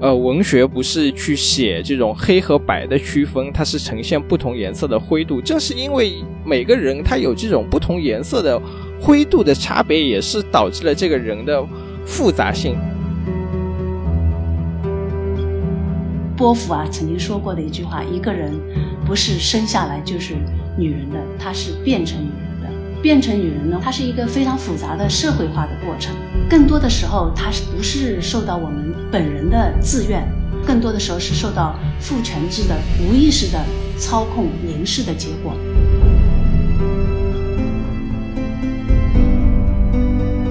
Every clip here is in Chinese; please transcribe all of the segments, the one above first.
呃，文学不是去写这种黑和白的区分，它是呈现不同颜色的灰度。正是因为每个人他有这种不同颜色的灰度的差别，也是导致了这个人的复杂性。波伏啊曾经说过的一句话：一个人不是生下来就是女人的，她是变成女人的。变成女人呢，它是一个非常复杂的社会化的过程。更多的时候，它是不是受到我们本人的自愿？更多的时候是受到父权制的无意识的操控凝视的结果。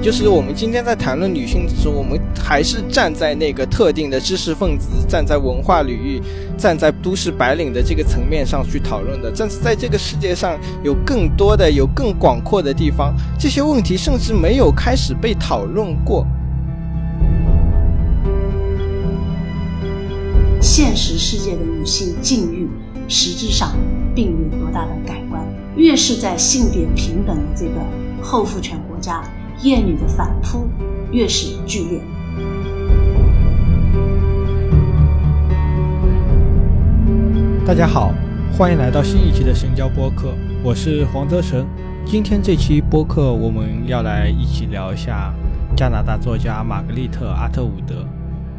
就是我们今天在谈论女性的时候，我们还是站在那个特定的知识分子、站在文化领域、站在都市白领的这个层面上去讨论的。但是在这个世界上有更多的、有更广阔的地方，这些问题甚至没有开始被讨论过。现实世界的女性境遇，实质上并没有多大的改观。越是在性别平等的这个后父权国家。厌女的反扑越是剧烈。大家好，欢迎来到新一期的神交播客，我是黄泽成。今天这期播客我们要来一起聊一下加拿大作家玛格丽特·阿特伍德。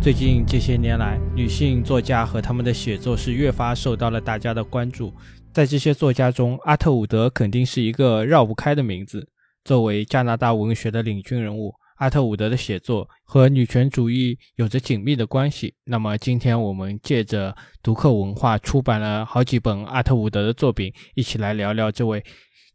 最近这些年来，女性作家和他们的写作是越发受到了大家的关注。在这些作家中，阿特伍德肯定是一个绕不开的名字。作为加拿大文学的领军人物，阿特伍德的写作和女权主义有着紧密的关系。那么，今天我们借着读客文化出版了好几本阿特伍德的作品，一起来聊聊这位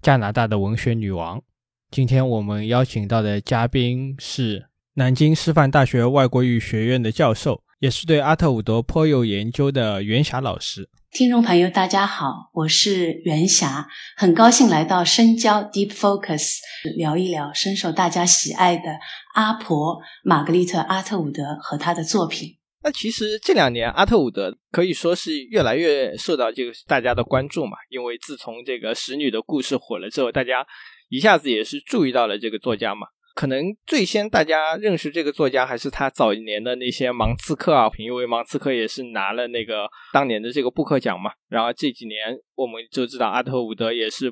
加拿大的文学女王。今天我们邀请到的嘉宾是南京师范大学外国语学院的教授，也是对阿特伍德颇有研究的袁霞老师。听众朋友，大家好，我是袁霞，很高兴来到深交 Deep Focus，聊一聊深受大家喜爱的阿婆玛格丽特·阿特伍德和她的作品。那其实这两年阿特伍德可以说是越来越受到这个大家的关注嘛，因为自从这个《使女的故事》火了之后，大家一下子也是注意到了这个作家嘛。可能最先大家认识这个作家，还是他早年的那些盲刺客啊，因为盲刺客也是拿了那个当年的这个布克奖嘛。然后这几年我们就知道阿特伍德也是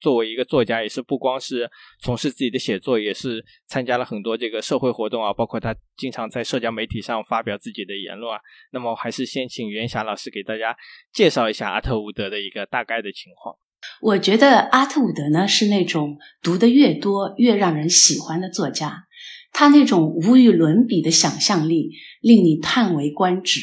作为一个作家，也是不光是从事自己的写作，也是参加了很多这个社会活动啊，包括他经常在社交媒体上发表自己的言论啊。那么还是先请袁霞老师给大家介绍一下阿特伍德的一个大概的情况。我觉得阿特伍德呢是那种读得越多越让人喜欢的作家，他那种无与伦比的想象力令你叹为观止。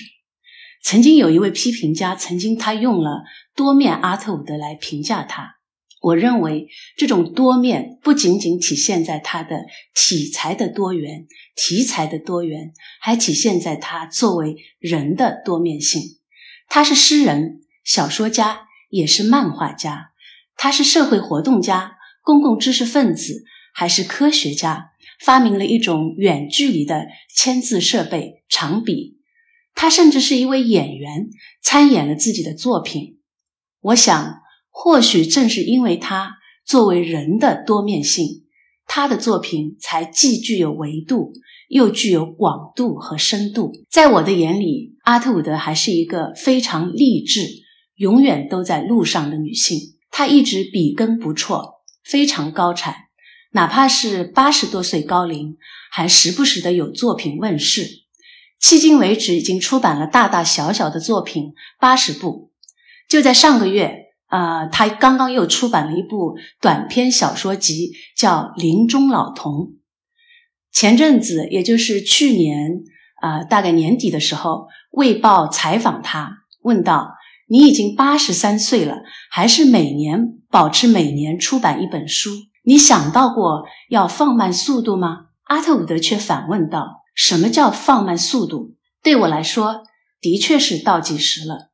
曾经有一位批评家，曾经他用了“多面阿特伍德”来评价他。我认为这种多面不仅仅体现在他的题材的多元、题材的多元，还体现在他作为人的多面性。他是诗人、小说家。也是漫画家，他是社会活动家、公共知识分子，还是科学家？发明了一种远距离的签字设备——长笔。他甚至是一位演员，参演了自己的作品。我想，或许正是因为他作为人的多面性，他的作品才既具有维度，又具有广度和深度。在我的眼里，阿特伍德还是一个非常励志。永远都在路上的女性，她一直笔耕不辍，非常高产。哪怕是八十多岁高龄，还时不时的有作品问世。迄今为止，已经出版了大大小小的作品八十部。就在上个月，呃，他刚刚又出版了一部短篇小说集，叫《林中老童》。前阵子，也就是去年，啊，大概年底的时候，《卫报》采访他，问道。你已经八十三岁了，还是每年保持每年出版一本书？你想到过要放慢速度吗？阿特伍德却反问道：“什么叫放慢速度？对我来说，的确是倒计时了。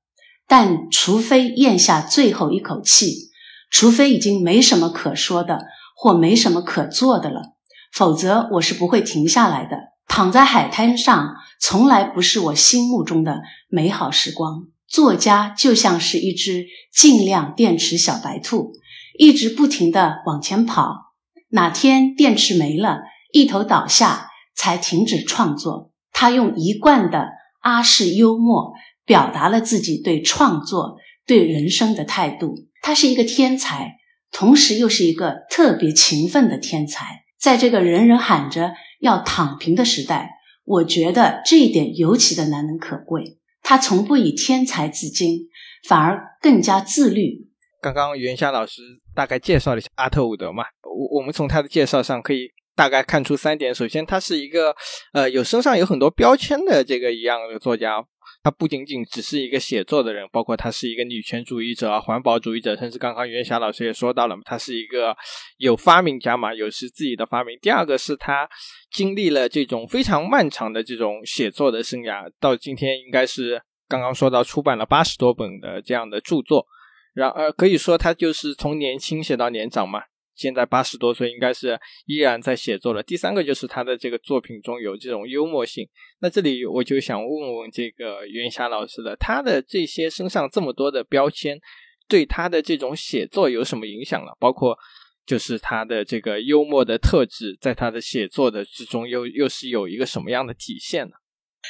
但除非咽下最后一口气，除非已经没什么可说的，或没什么可做的了，否则我是不会停下来的。躺在海滩上，从来不是我心目中的美好时光。”作家就像是一只尽量电池小白兔，一直不停的往前跑。哪天电池没了，一头倒下，才停止创作。他用一贯的阿式幽默表达了自己对创作、对人生的态度。他是一个天才，同时又是一个特别勤奋的天才。在这个人人喊着要躺平的时代，我觉得这一点尤其的难能可贵。他从不以天才自矜，反而更加自律。刚刚袁霞老师大概介绍了一下阿特伍德嘛，我我们从他的介绍上可以。大概看出三点，首先他是一个呃有身上有很多标签的这个一样的作家，他不仅仅只是一个写作的人，包括他是一个女权主义者、环保主义者，甚至刚刚袁霞老师也说到了，他是一个有发明家嘛，有是自己的发明。第二个是他经历了这种非常漫长的这种写作的生涯，到今天应该是刚刚说到出版了八十多本的这样的著作，然而可以说他就是从年轻写到年长嘛。现在八十多岁，应该是依然在写作了。第三个就是他的这个作品中有这种幽默性。那这里我就想问问这个袁霞老师了，他的这些身上这么多的标签，对他的这种写作有什么影响了？包括就是他的这个幽默的特质，在他的写作的之中又又是有一个什么样的体现呢？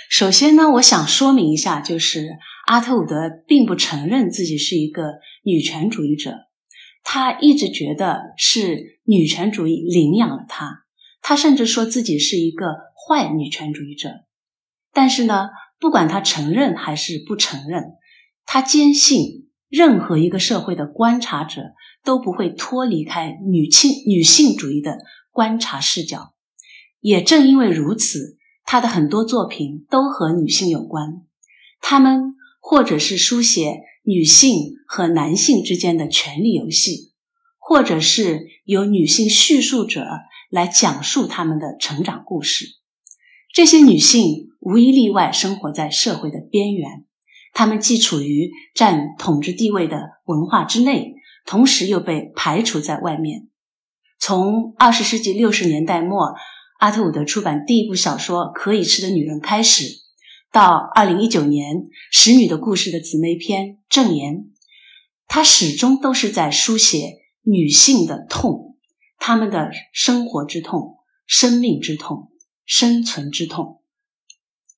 首先呢，我想说明一下，就是阿特伍德并不承认自己是一个女权主义者。他一直觉得是女权主义领养了他，他甚至说自己是一个坏女权主义者。但是呢，不管他承认还是不承认，他坚信任何一个社会的观察者都不会脱离开女性女性主义的观察视角。也正因为如此，他的很多作品都和女性有关，他们或者是书写。女性和男性之间的权力游戏，或者是由女性叙述者来讲述他们的成长故事。这些女性无一例外生活在社会的边缘，她们既处于占统治地位的文化之内，同时又被排除在外面。从二十世纪六十年代末，阿特伍德出版第一部小说《可以吃的女人》开始。到二零一九年，《使女的故事》的姊妹篇《证言》，她始终都是在书写女性的痛，她们的生活之痛、生命之痛、生存之痛。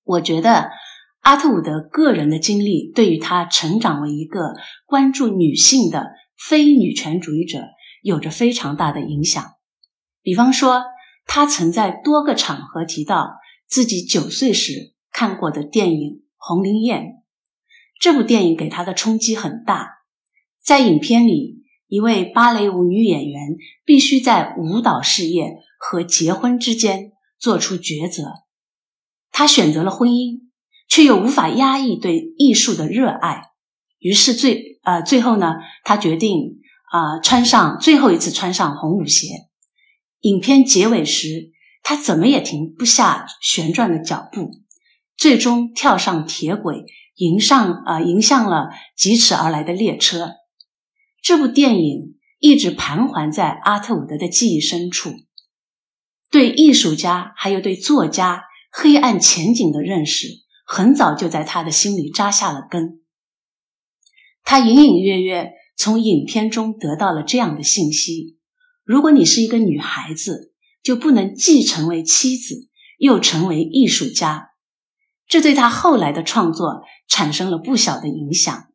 我觉得阿特伍德个人的经历对于他成长为一个关注女性的非女权主义者有着非常大的影响。比方说，他曾在多个场合提到自己九岁时。看过的电影《红灵宴》，这部电影给他的冲击很大。在影片里，一位芭蕾舞女演员必须在舞蹈事业和结婚之间做出抉择。她选择了婚姻，却又无法压抑对艺术的热爱。于是最呃最后呢，她决定啊穿上最后一次穿上红舞鞋。影片结尾时，她怎么也停不下旋转的脚步。最终跳上铁轨，迎上啊，迎向了疾驰而来的列车。这部电影一直盘桓在阿特伍德的记忆深处，对艺术家还有对作家黑暗前景的认识，很早就在他的心里扎下了根。他隐隐约约从影片中得到了这样的信息：如果你是一个女孩子，就不能既成为妻子，又成为艺术家。这对他后来的创作产生了不小的影响。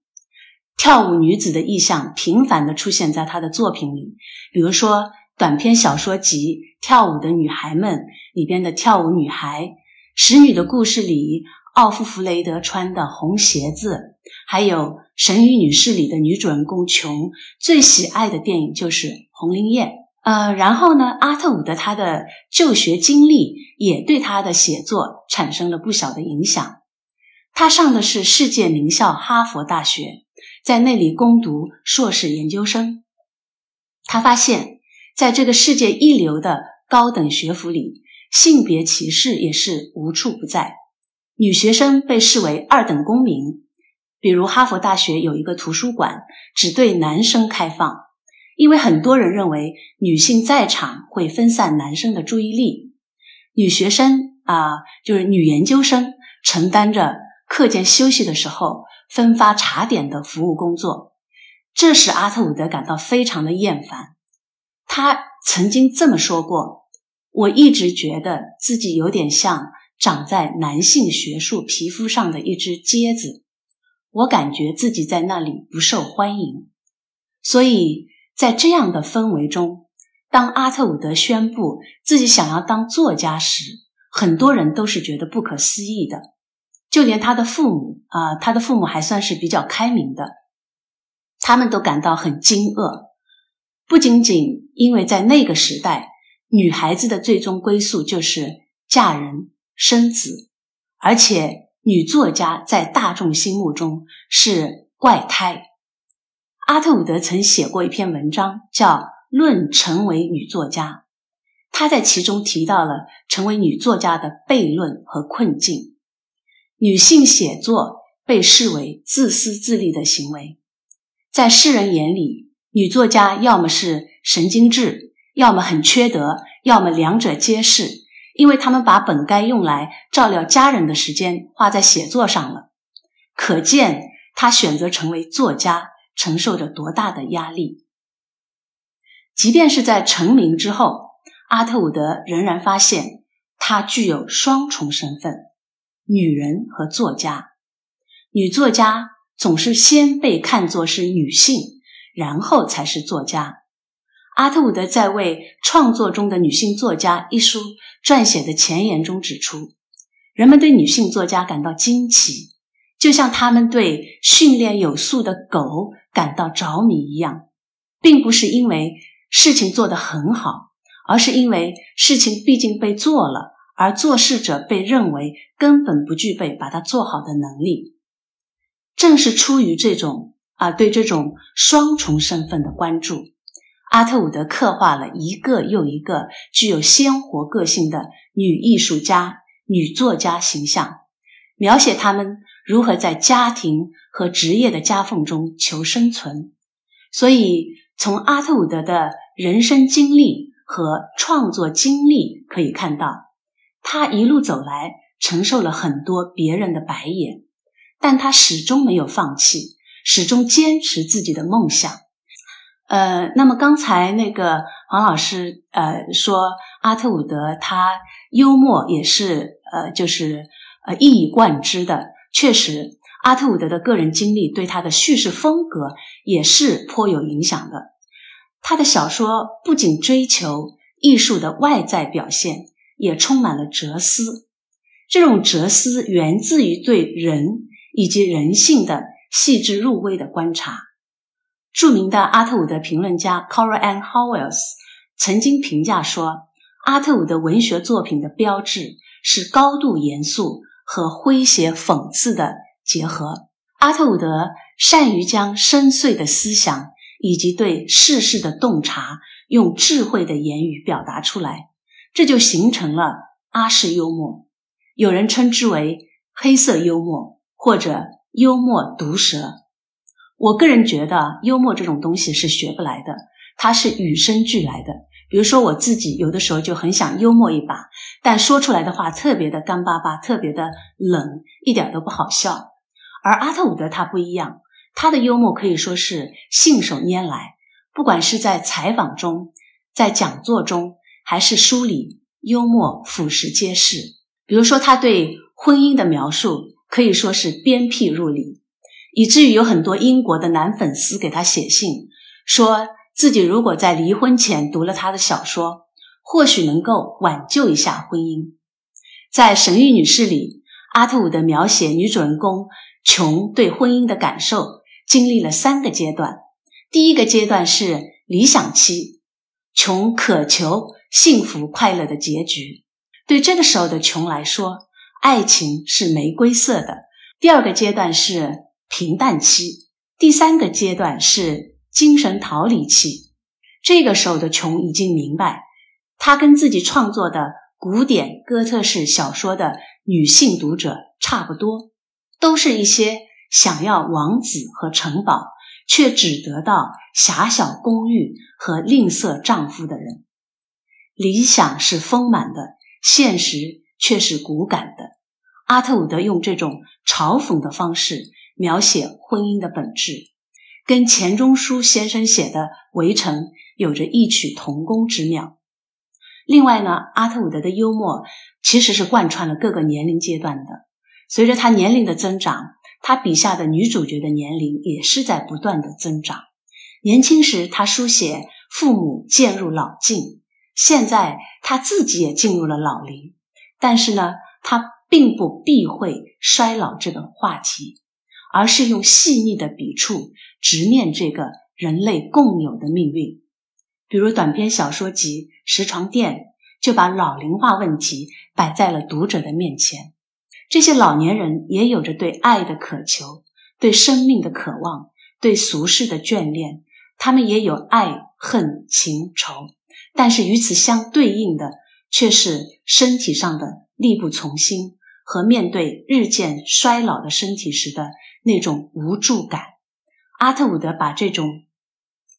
跳舞女子的意象频繁地出现在他的作品里，比如说短篇小说集《跳舞的女孩们》里边的跳舞女孩，《使女的故事》里奥夫弗雷德穿的红鞋子，还有《神与女士》里的女主人公琼最喜爱的电影就是《红灵宴》。呃，然后呢，阿特伍德他的就学经历也对他的写作产生了不小的影响。他上的是世界名校哈佛大学，在那里攻读硕士研究生。他发现，在这个世界一流的高等学府里，性别歧视也是无处不在。女学生被视为二等公民，比如哈佛大学有一个图书馆只对男生开放。因为很多人认为女性在场会分散男生的注意力，女学生啊，就是女研究生承担着课间休息的时候分发茶点的服务工作，这使阿特伍德感到非常的厌烦。他曾经这么说过：“我一直觉得自己有点像长在男性学术皮肤上的一只疖子，我感觉自己在那里不受欢迎。所以在这样的氛围中，当阿特伍德宣布自己想要当作家时，很多人都是觉得不可思议的。就连他的父母啊，他的父母还算是比较开明的，他们都感到很惊愕。不仅仅因为在那个时代，女孩子的最终归宿就是嫁人生子，而且女作家在大众心目中是怪胎。阿特伍德曾写过一篇文章，叫《论成为女作家》，他在其中提到了成为女作家的悖论和困境。女性写作被视为自私自利的行为，在世人眼里。女作家要么是神经质，要么很缺德，要么两者皆是，因为他们把本该用来照料家人的时间花在写作上了。可见她选择成为作家承受着多大的压力。即便是在成名之后，阿特伍德仍然发现她具有双重身份：女人和作家。女作家总是先被看作是女性。然后才是作家。阿特伍德在为《创作中的女性作家》一书撰写的前言中指出，人们对女性作家感到惊奇，就像他们对训练有素的狗感到着迷一样，并不是因为事情做得很好，而是因为事情毕竟被做了，而做事者被认为根本不具备把它做好的能力。正是出于这种。啊，对这种双重身份的关注，阿特伍德刻画了一个又一个具有鲜活个性的女艺术家、女作家形象，描写她们如何在家庭和职业的夹缝中求生存。所以，从阿特伍德的人生经历和创作经历可以看到，他一路走来承受了很多别人的白眼，但他始终没有放弃。始终坚持自己的梦想，呃，那么刚才那个黄老师呃说阿特伍德他幽默也是呃就是呃一以贯之的，确实阿特伍德的个人经历对他的叙事风格也是颇有影响的。他的小说不仅追求艺术的外在表现，也充满了哲思。这种哲思源自于对人以及人性的。细致入微的观察。著名的阿特伍德评论家 Cora Ann Howells 曾经评价说：“阿特伍德文学作品的标志是高度严肃和诙谐讽刺的结合。阿特伍德善于将深邃的思想以及对世事的洞察，用智慧的言语表达出来，这就形成了阿式幽默。有人称之为黑色幽默，或者。”幽默毒舌，我个人觉得幽默这种东西是学不来的，它是与生俱来的。比如说我自己有的时候就很想幽默一把，但说出来的话特别的干巴巴，特别的冷，一点都不好笑。而阿特伍德他不一样，他的幽默可以说是信手拈来，不管是在采访中、在讲座中，还是书里，幽默俯拾皆是。比如说他对婚姻的描述。可以说是鞭辟入里，以至于有很多英国的男粉丝给他写信，说自己如果在离婚前读了他的小说，或许能够挽救一下婚姻。在《神谕女士》里，阿特伍德描写女主人公琼对婚姻的感受，经历了三个阶段。第一个阶段是理想期，琼渴求幸福快乐的结局。对这个时候的琼来说，爱情是玫瑰色的。第二个阶段是平淡期，第三个阶段是精神逃离期。这个时候的琼已经明白，他跟自己创作的古典哥特式小说的女性读者差不多，都是一些想要王子和城堡，却只得到狭小公寓和吝啬丈夫的人。理想是丰满的，现实。却是骨感的。阿特伍德用这种嘲讽的方式描写婚姻的本质，跟钱钟书先生写的《围城》有着异曲同工之妙。另外呢，阿特伍德的幽默其实是贯穿了各个年龄阶段的。随着他年龄的增长，他笔下的女主角的年龄也是在不断的增长。年轻时，他书写父母渐入老境，现在他自己也进入了老龄，但是呢，他并不避讳衰老这个话题，而是用细腻的笔触直面这个人类共有的命运。比如短篇小说集《石床垫》，就把老龄化问题摆在了读者的面前。这些老年人也有着对爱的渴求，对生命的渴望，对俗世的眷恋。他们也有爱恨情仇，但是与此相对应的，却是身体上的力不从心和面对日渐衰老的身体时的那种无助感。阿特伍德把这种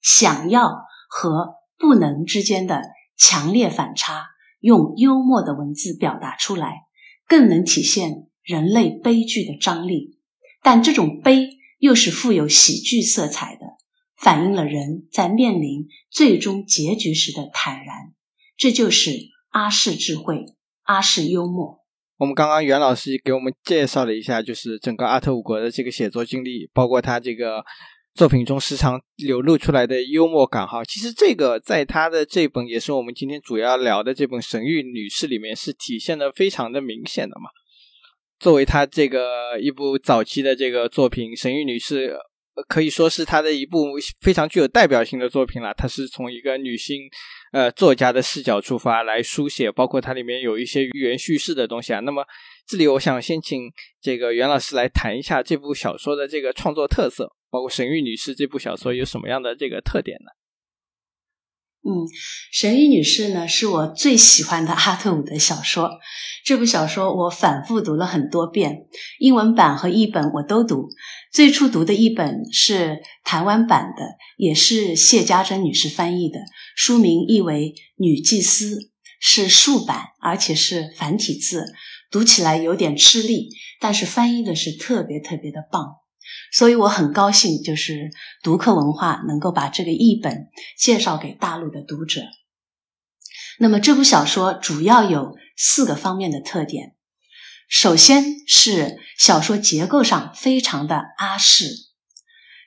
想要和不能之间的强烈反差，用幽默的文字表达出来，更能体现人类悲剧的张力。但这种悲又是富有喜剧色彩的，反映了人在面临最终结局时的坦然。这就是阿氏智慧，阿氏幽默。我们刚刚袁老师给我们介绍了一下，就是整个阿特伍格的这个写作经历，包括他这个。作品中时常流露出来的幽默感，哈，其实这个在他的这本也是我们今天主要聊的这本《神谕女士》里面是体现的非常的明显的嘛。作为他这个一部早期的这个作品，《神谕女士》可以说是他的一部非常具有代表性的作品了。它是从一个女性呃作家的视角出发来书写，包括它里面有一些寓言叙事的东西啊。那么这里我想先请这个袁老师来谈一下这部小说的这个创作特色。包括《神谕女士》这部小说有什么样的这个特点呢？嗯，《神谕女士》呢是我最喜欢的阿特伍德小说。这部小说我反复读了很多遍，英文版和译本我都读。最初读的译本是台湾版的，也是谢家珍女士翻译的，书名译为《女祭司》，是竖版，而且是繁体字，读起来有点吃力，但是翻译的是特别特别的棒。所以我很高兴，就是读客文化能够把这个译本介绍给大陆的读者。那么这部小说主要有四个方面的特点。首先是小说结构上非常的阿式，《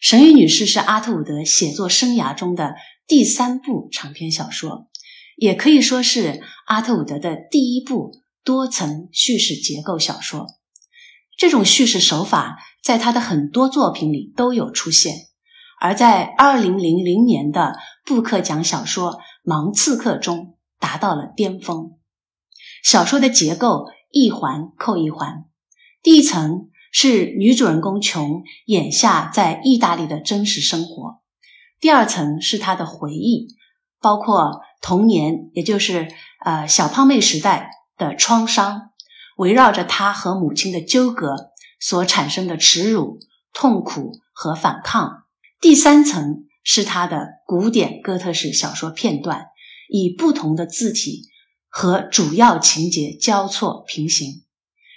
神谕女士》是阿特伍德写作生涯中的第三部长篇小说，也可以说是阿特伍德的第一部多层叙事结构小说。这种叙事手法。在他的很多作品里都有出现，而在二零零零年的布克奖小说《盲刺客》中达到了巅峰。小说的结构一环扣一环，第一层是女主人公琼眼下在意大利的真实生活，第二层是她的回忆，包括童年，也就是呃小胖妹时代的创伤，围绕着他和母亲的纠葛。所产生的耻辱、痛苦和反抗。第三层是他的古典哥特式小说片段，以不同的字体和主要情节交错平行。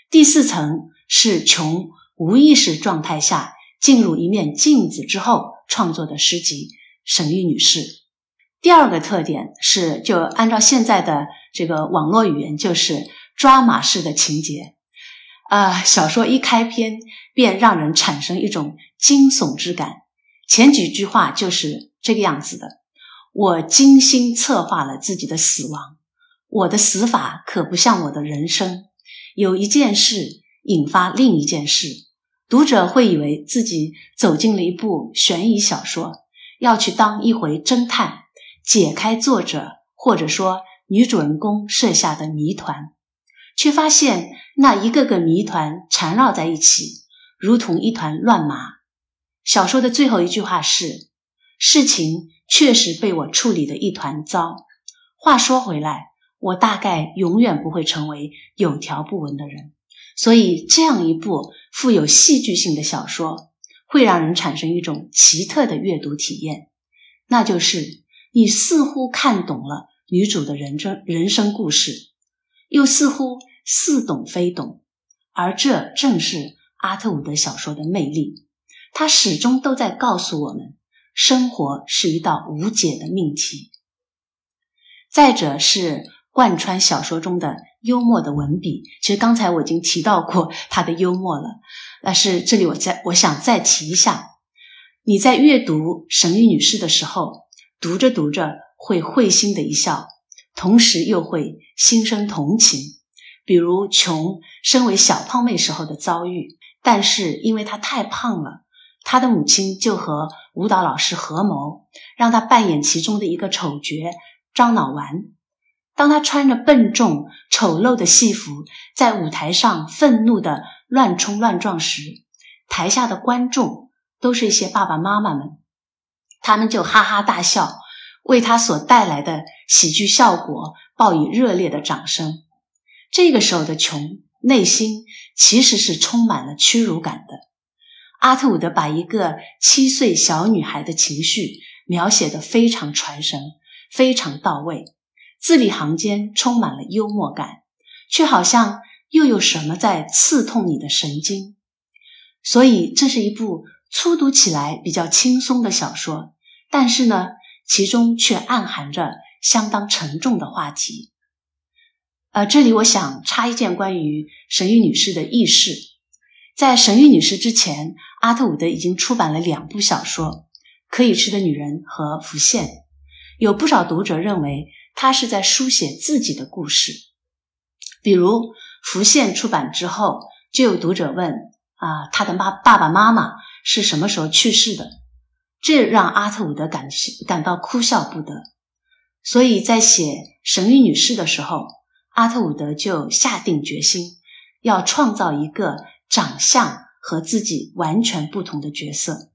第四层是琼无意识状态下进入一面镜子之后创作的诗集《神谕女士》。第二个特点是，就按照现在的这个网络语言，就是抓马式的情节。啊，小说一开篇便让人产生一种惊悚之感。前几句话就是这个样子的：我精心策划了自己的死亡，我的死法可不像我的人生。有一件事引发另一件事，读者会以为自己走进了一部悬疑小说，要去当一回侦探，解开作者或者说女主人公设下的谜团。却发现那一个个谜团缠绕在一起，如同一团乱麻。小说的最后一句话是：“事情确实被我处理的一团糟。”话说回来，我大概永远不会成为有条不紊的人。所以，这样一部富有戏剧性的小说，会让人产生一种奇特的阅读体验，那就是你似乎看懂了女主的人生人生故事。又似乎似懂非懂，而这正是阿特伍德小说的魅力。他始终都在告诉我们，生活是一道无解的命题。再者是贯穿小说中的幽默的文笔。其实刚才我已经提到过 他的幽默了，但是这里我再我想再提一下：你在阅读神谕女士的时候，读着读着会会心的一笑，同时又会心生同情。比如琼身为小胖妹时候的遭遇，但是因为她太胖了，她的母亲就和舞蹈老师合谋，让她扮演其中的一个丑角张脑丸。当她穿着笨重丑陋的戏服在舞台上愤怒的乱冲乱撞时，台下的观众都是一些爸爸妈妈们，他们就哈哈大笑，为他所带来的喜剧效果报以热烈的掌声。这个时候的琼内心其实是充满了屈辱感的。阿特伍德把一个七岁小女孩的情绪描写的非常传神，非常到位，字里行间充满了幽默感，却好像又有什么在刺痛你的神经。所以这是一部粗读起来比较轻松的小说，但是呢，其中却暗含着相当沉重的话题。呃，这里我想插一件关于神谕女士的轶事。在神谕女士之前，阿特伍德已经出版了两部小说，《可以吃的女人》和《浮现》。有不少读者认为她是在书写自己的故事。比如《浮现》出版之后，就有读者问：啊，他的妈爸爸妈妈是什么时候去世的？这让阿特伍德感感到哭笑不得。所以在写神谕女士的时候。阿特伍德就下定决心，要创造一个长相和自己完全不同的角色，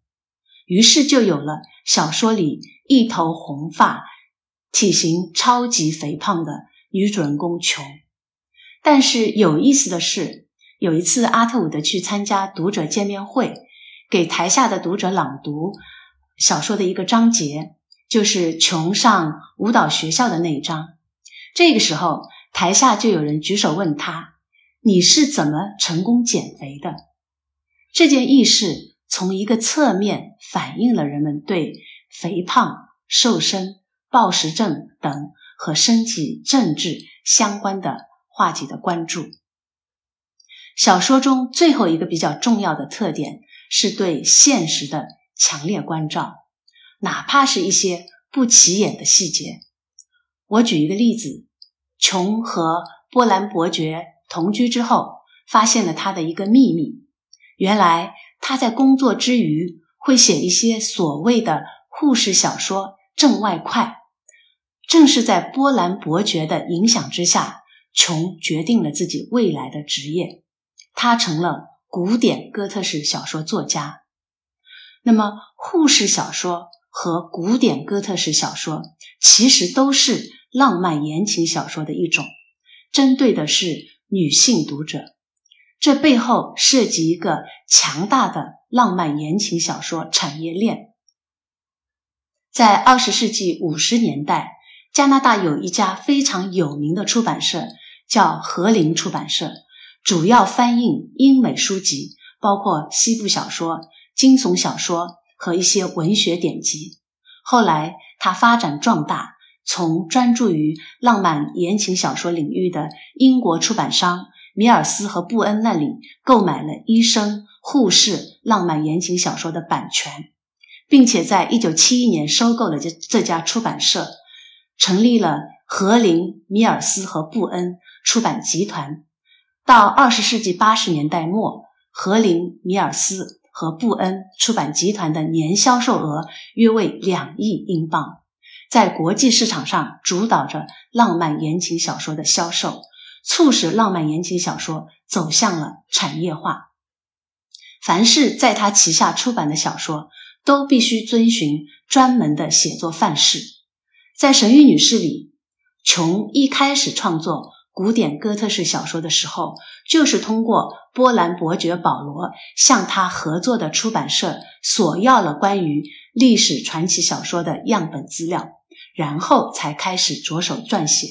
于是就有了小说里一头红发、体型超级肥胖的女主人公琼。但是有意思的是，有一次阿特伍德去参加读者见面会，给台下的读者朗读小说的一个章节，就是琼上舞蹈学校的那一章。这个时候。台下就有人举手问他：“你是怎么成功减肥的？”这件轶事从一个侧面反映了人们对肥胖、瘦身、暴食症等和身体政治相关的话题的关注。小说中最后一个比较重要的特点是对现实的强烈关照，哪怕是一些不起眼的细节。我举一个例子。琼和波兰伯爵同居之后，发现了他的一个秘密。原来他在工作之余会写一些所谓的护士小说挣外快。正是在波兰伯爵的影响之下，琼决定了自己未来的职业，他成了古典哥特式小说作家。那么，护士小说和古典哥特式小说其实都是。浪漫言情小说的一种，针对的是女性读者。这背后涉及一个强大的浪漫言情小说产业链。在二十世纪五十年代，加拿大有一家非常有名的出版社，叫和林出版社，主要翻印英美书籍，包括西部小说、惊悚小说和一些文学典籍。后来，他发展壮大。从专注于浪漫言情小说领域的英国出版商米尔斯和布恩那里购买了医生、护士浪漫言情小说的版权，并且在一九七一年收购了这这家出版社，成立了和林、米尔斯和布恩出版集团。到二十世纪八十年代末，和林、米尔斯和布恩出版集团的年销售额约为两亿英镑。在国际市场上主导着浪漫言情小说的销售，促使浪漫言情小说走向了产业化。凡是在他旗下出版的小说，都必须遵循专门的写作范式。在《神谕女士》里，琼一开始创作古典哥特式小说的时候，就是通过波兰伯爵保罗向他合作的出版社索要了关于历史传奇小说的样本资料。然后才开始着手撰写。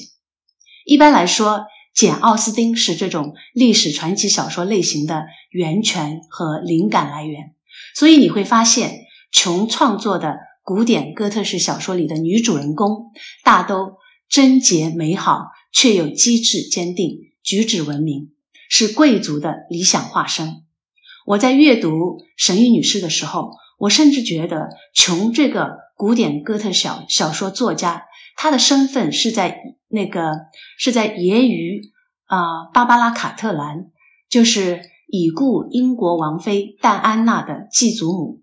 一般来说，简·奥斯汀是这种历史传奇小说类型的源泉和灵感来源。所以你会发现，琼创作的古典哥特式小说里的女主人公大都贞洁美好、却又机智坚定，举止文明，是贵族的理想化身。我在阅读沈玉女士的时候，我甚至觉得琼这个古典哥特小小说作家，她的身份是在那个是在揶揄啊芭芭拉卡特兰，就是已故英国王妃戴安娜的继祖母。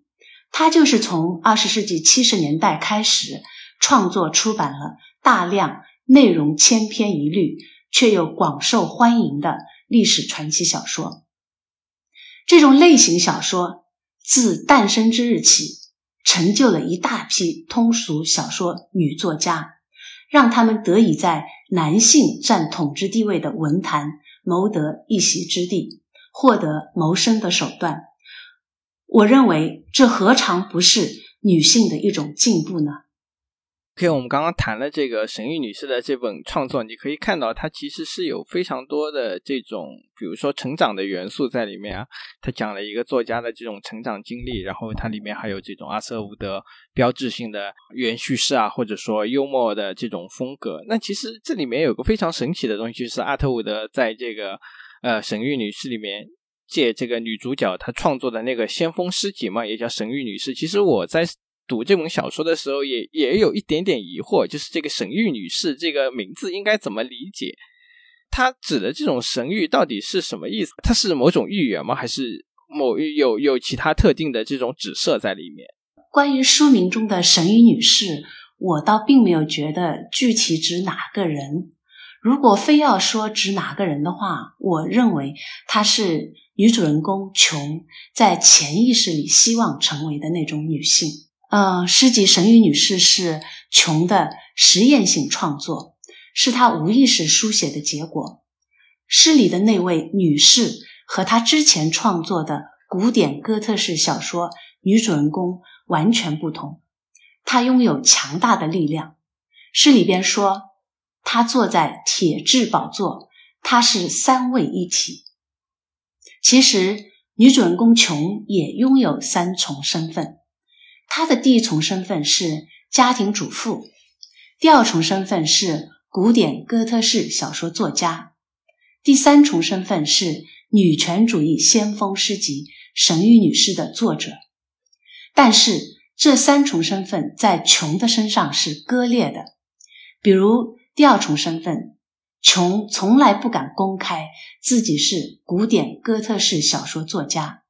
她就是从二十世纪七十年代开始创作出版了大量内容千篇一律却又广受欢迎的历史传奇小说。这种类型小说自诞生之日起，成就了一大批通俗小说女作家，让他们得以在男性占统治地位的文坛谋得一席之地，获得谋生的手段。我认为，这何尝不是女性的一种进步呢？OK，我们刚刚谈了这个神谕女士的这本创作，你可以看到她其实是有非常多的这种，比如说成长的元素在里面啊。她讲了一个作家的这种成长经历，然后它里面还有这种阿瑟伍德标志性的元叙事啊，或者说幽默的这种风格。那其实这里面有个非常神奇的东西，就是阿特伍德在这个呃神谕女士里面借这个女主角她创作的那个先锋诗集嘛，也叫神谕女士。其实我在。读这本小说的时候，也也有一点点疑惑，就是这个神谕女士这个名字应该怎么理解？她指的这种神谕到底是什么意思？它是某种预言吗？还是某有有其他特定的这种指涉在里面？关于书名中的神谕女士，我倒并没有觉得具体指哪个人。如果非要说指哪个人的话，我认为她是女主人公琼在潜意识里希望成为的那种女性。呃，诗集《神谕女士》是琼的实验性创作，是她无意识书写的结果。诗里的那位女士和她之前创作的古典哥特式小说女主人公完全不同。她拥有强大的力量。诗里边说，她坐在铁质宝座，她是三位一体。其实，女主人公琼也拥有三重身份。她的第一重身份是家庭主妇，第二重身份是古典哥特式小说作家，第三重身份是女权主义先锋诗集《神谕女士》的作者。但是这三重身份在琼的身上是割裂的。比如第二重身份，琼从来不敢公开自己是古典哥特式小说作家。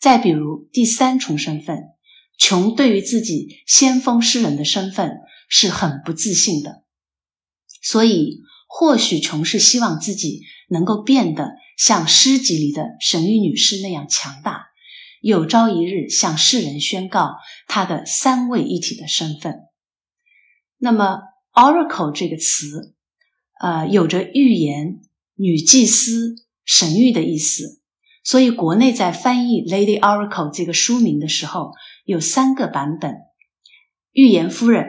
再比如第三重身份。琼对于自己先锋诗人的身份是很不自信的，所以或许琼是希望自己能够变得像诗集里的神谕女士那样强大，有朝一日向世人宣告她的三位一体的身份。那么，oracle 这个词，呃，有着预言、女祭司、神谕的意思，所以国内在翻译《Lady Oracle》这个书名的时候。有三个版本：预言夫人、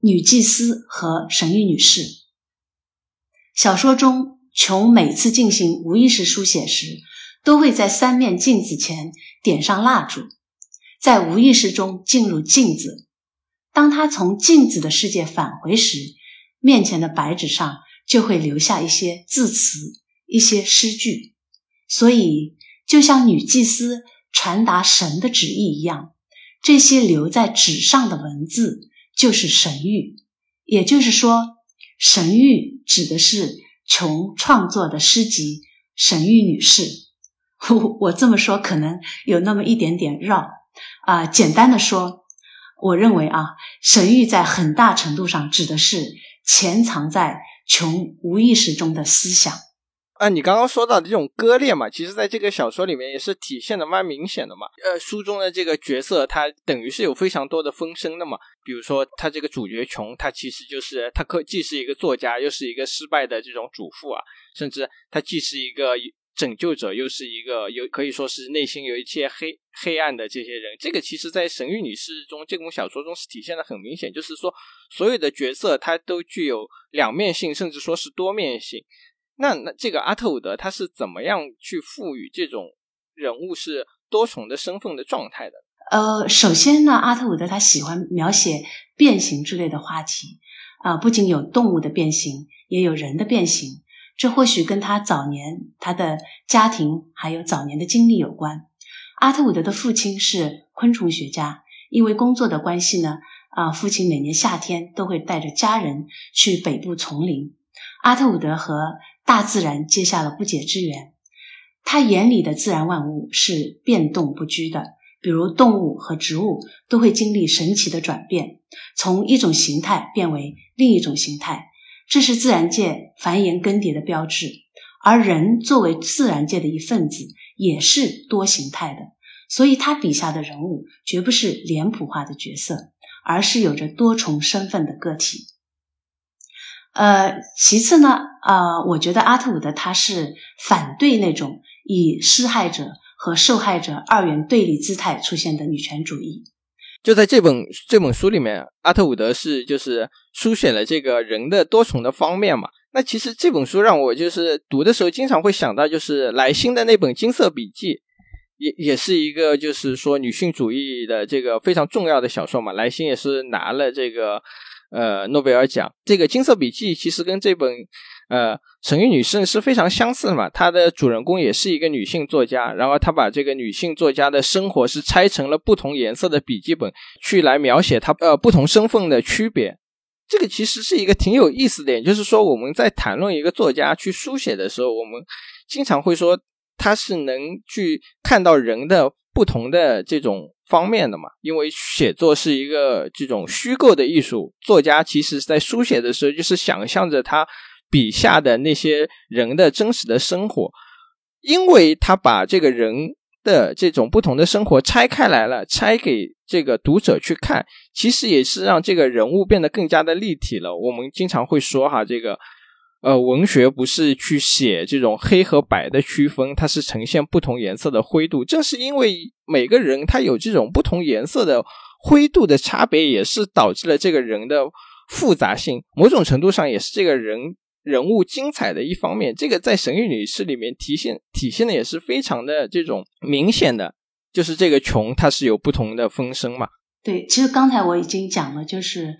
女祭司和神谕女士。小说中，琼每次进行无意识书写时，都会在三面镜子前点上蜡烛，在无意识中进入镜子。当他从镜子的世界返回时，面前的白纸上就会留下一些字词、一些诗句。所以，就像女祭司。传达神的旨意一样，这些留在纸上的文字就是神谕。也就是说，神谕指的是琼创作的诗集《神谕女士》。我 我这么说可能有那么一点点绕啊。简单的说，我认为啊，神谕在很大程度上指的是潜藏在琼无意识中的思想。啊，你刚刚说到的这种割裂嘛，其实在这个小说里面也是体现的蛮明显的嘛。呃，书中的这个角色，他等于是有非常多的分身的嘛。比如说，他这个主角琼，他其实就是他可既是一个作家，又是一个失败的这种主妇啊，甚至他既是一个拯救者，又是一个有可以说是内心有一些黑黑暗的这些人。这个其实，在《神谕女士》中这本小说中是体现的很明显，就是说所有的角色他都具有两面性，甚至说是多面性。那那这个阿特伍德他是怎么样去赋予这种人物是多重的身份的状态的？呃，首先呢，阿特伍德他喜欢描写变形之类的话题啊，不仅有动物的变形，也有人的变形。这或许跟他早年他的家庭还有早年的经历有关。阿特伍德的父亲是昆虫学家，因为工作的关系呢，啊，父亲每年夏天都会带着家人去北部丛林。阿特伍德和大自然结下了不解之缘。他眼里的自然万物是变动不居的，比如动物和植物都会经历神奇的转变，从一种形态变为另一种形态。这是自然界繁衍更迭的标志，而人作为自然界的一份子，也是多形态的。所以他笔下的人物绝不是脸谱化的角色，而是有着多重身份的个体。呃，其次呢，呃，我觉得阿特伍德他是反对那种以施害者和受害者二元对立姿态出现的女权主义。就在这本这本书里面，阿特伍德是就是书写了这个人的多重的方面嘛。那其实这本书让我就是读的时候，经常会想到就是莱辛的那本《金色笔记》，也也是一个就是说女性主义的这个非常重要的小说嘛。莱辛也是拿了这个呃诺贝尔奖。这个《金色笔记》其实跟这本。呃，《神谕女士》是非常相似的嘛，她的主人公也是一个女性作家，然后她把这个女性作家的生活是拆成了不同颜色的笔记本，去来描写她呃不同身份的区别。这个其实是一个挺有意思的，就是说我们在谈论一个作家去书写的时候，我们经常会说他是能去看到人的不同的这种方面的嘛，因为写作是一个这种虚构的艺术，作家其实在书写的时候就是想象着他。笔下的那些人的真实的生活，因为他把这个人的这种不同的生活拆开来了，拆给这个读者去看，其实也是让这个人物变得更加的立体了。我们经常会说哈，这个呃，文学不是去写这种黑和白的区分，它是呈现不同颜色的灰度。正是因为每个人他有这种不同颜色的灰度的差别，也是导致了这个人的复杂性。某种程度上，也是这个人。人物精彩的一方面，这个在《神谕女士》里面体现体现的也是非常的这种明显的，就是这个穷它是有不同的风声嘛。对，其实刚才我已经讲了，就是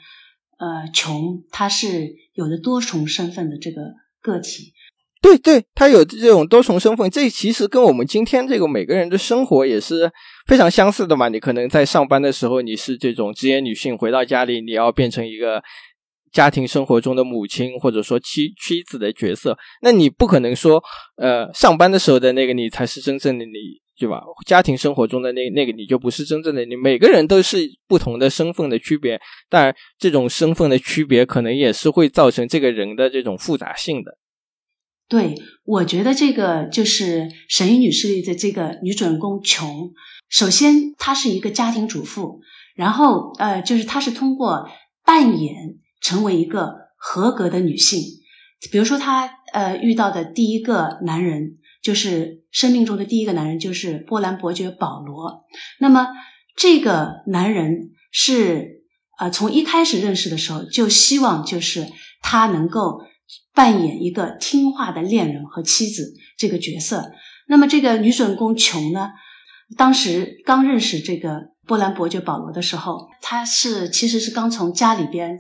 呃，穷他是有着多重身份的这个个体。对对，他有这种多重身份，这其实跟我们今天这个每个人的生活也是非常相似的嘛。你可能在上班的时候你是这种职业女性，回到家里你要变成一个。家庭生活中的母亲，或者说妻妻子的角色，那你不可能说，呃，上班的时候的那个你才是真正的你，对吧？家庭生活中的那那个你就不是真正的你。每个人都是不同的身份的区别，但这种身份的区别可能也是会造成这个人的这种复杂性的。对，我觉得这个就是《神医女士》里的这个女主人公琼。首先，她是一个家庭主妇，然后呃，就是她是通过扮演。成为一个合格的女性，比如说她呃遇到的第一个男人，就是生命中的第一个男人，就是波兰伯爵保罗。那么这个男人是呃从一开始认识的时候就希望就是他能够扮演一个听话的恋人和妻子这个角色。那么这个女主人公琼呢，当时刚认识这个波兰伯爵保罗的时候，她是其实是刚从家里边。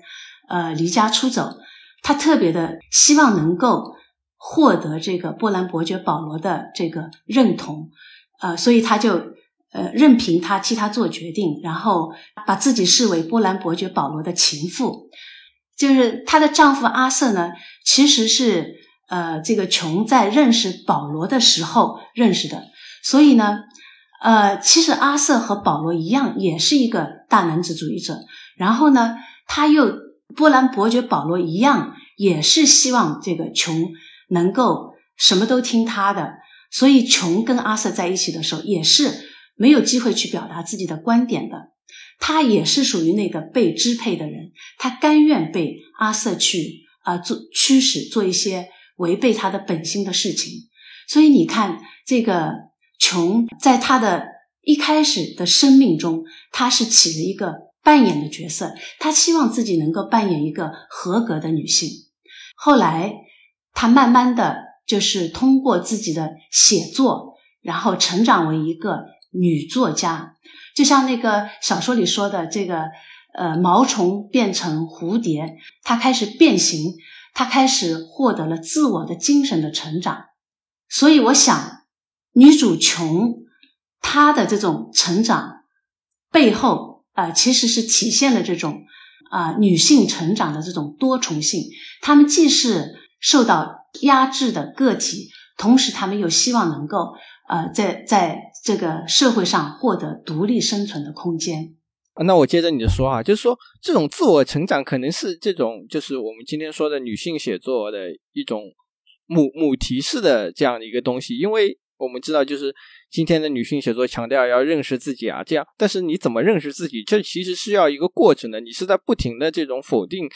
呃，离家出走，他特别的希望能够获得这个波兰伯爵保罗的这个认同，呃，所以他就呃任凭他替他做决定，然后把自己视为波兰伯爵保罗的情妇。就是她的丈夫阿瑟呢，其实是呃这个琼在认识保罗的时候认识的，所以呢，呃，其实阿瑟和保罗一样，也是一个大男子主义者，然后呢，他又。波兰伯爵保罗一样，也是希望这个琼能够什么都听他的，所以琼跟阿瑟在一起的时候，也是没有机会去表达自己的观点的。他也是属于那个被支配的人，他甘愿被阿瑟去啊做驱使，做一些违背他的本心的事情。所以你看，这个琼在他的一开始的生命中，他是起了一个。扮演的角色，她希望自己能够扮演一个合格的女性。后来，她慢慢的就是通过自己的写作，然后成长为一个女作家。就像那个小说里说的，这个呃毛虫变成蝴蝶，它开始变形，它开始获得了自我的精神的成长。所以，我想女主琼她的这种成长背后啊，其实是体现了这种啊女性成长的这种多重性。她们既是受到压制的个体，同时他们又希望能够呃在在这个社会上获得独立生存的空间。那我接着你的说啊，就是说这种自我成长可能是这种就是我们今天说的女性写作的一种母母题式的这样的一个东西，因为我们知道就是今天的女性写作强调要认识自己啊，这样，但是你怎么认识自己？这其实是要一个过程的，你是在不停的这种否定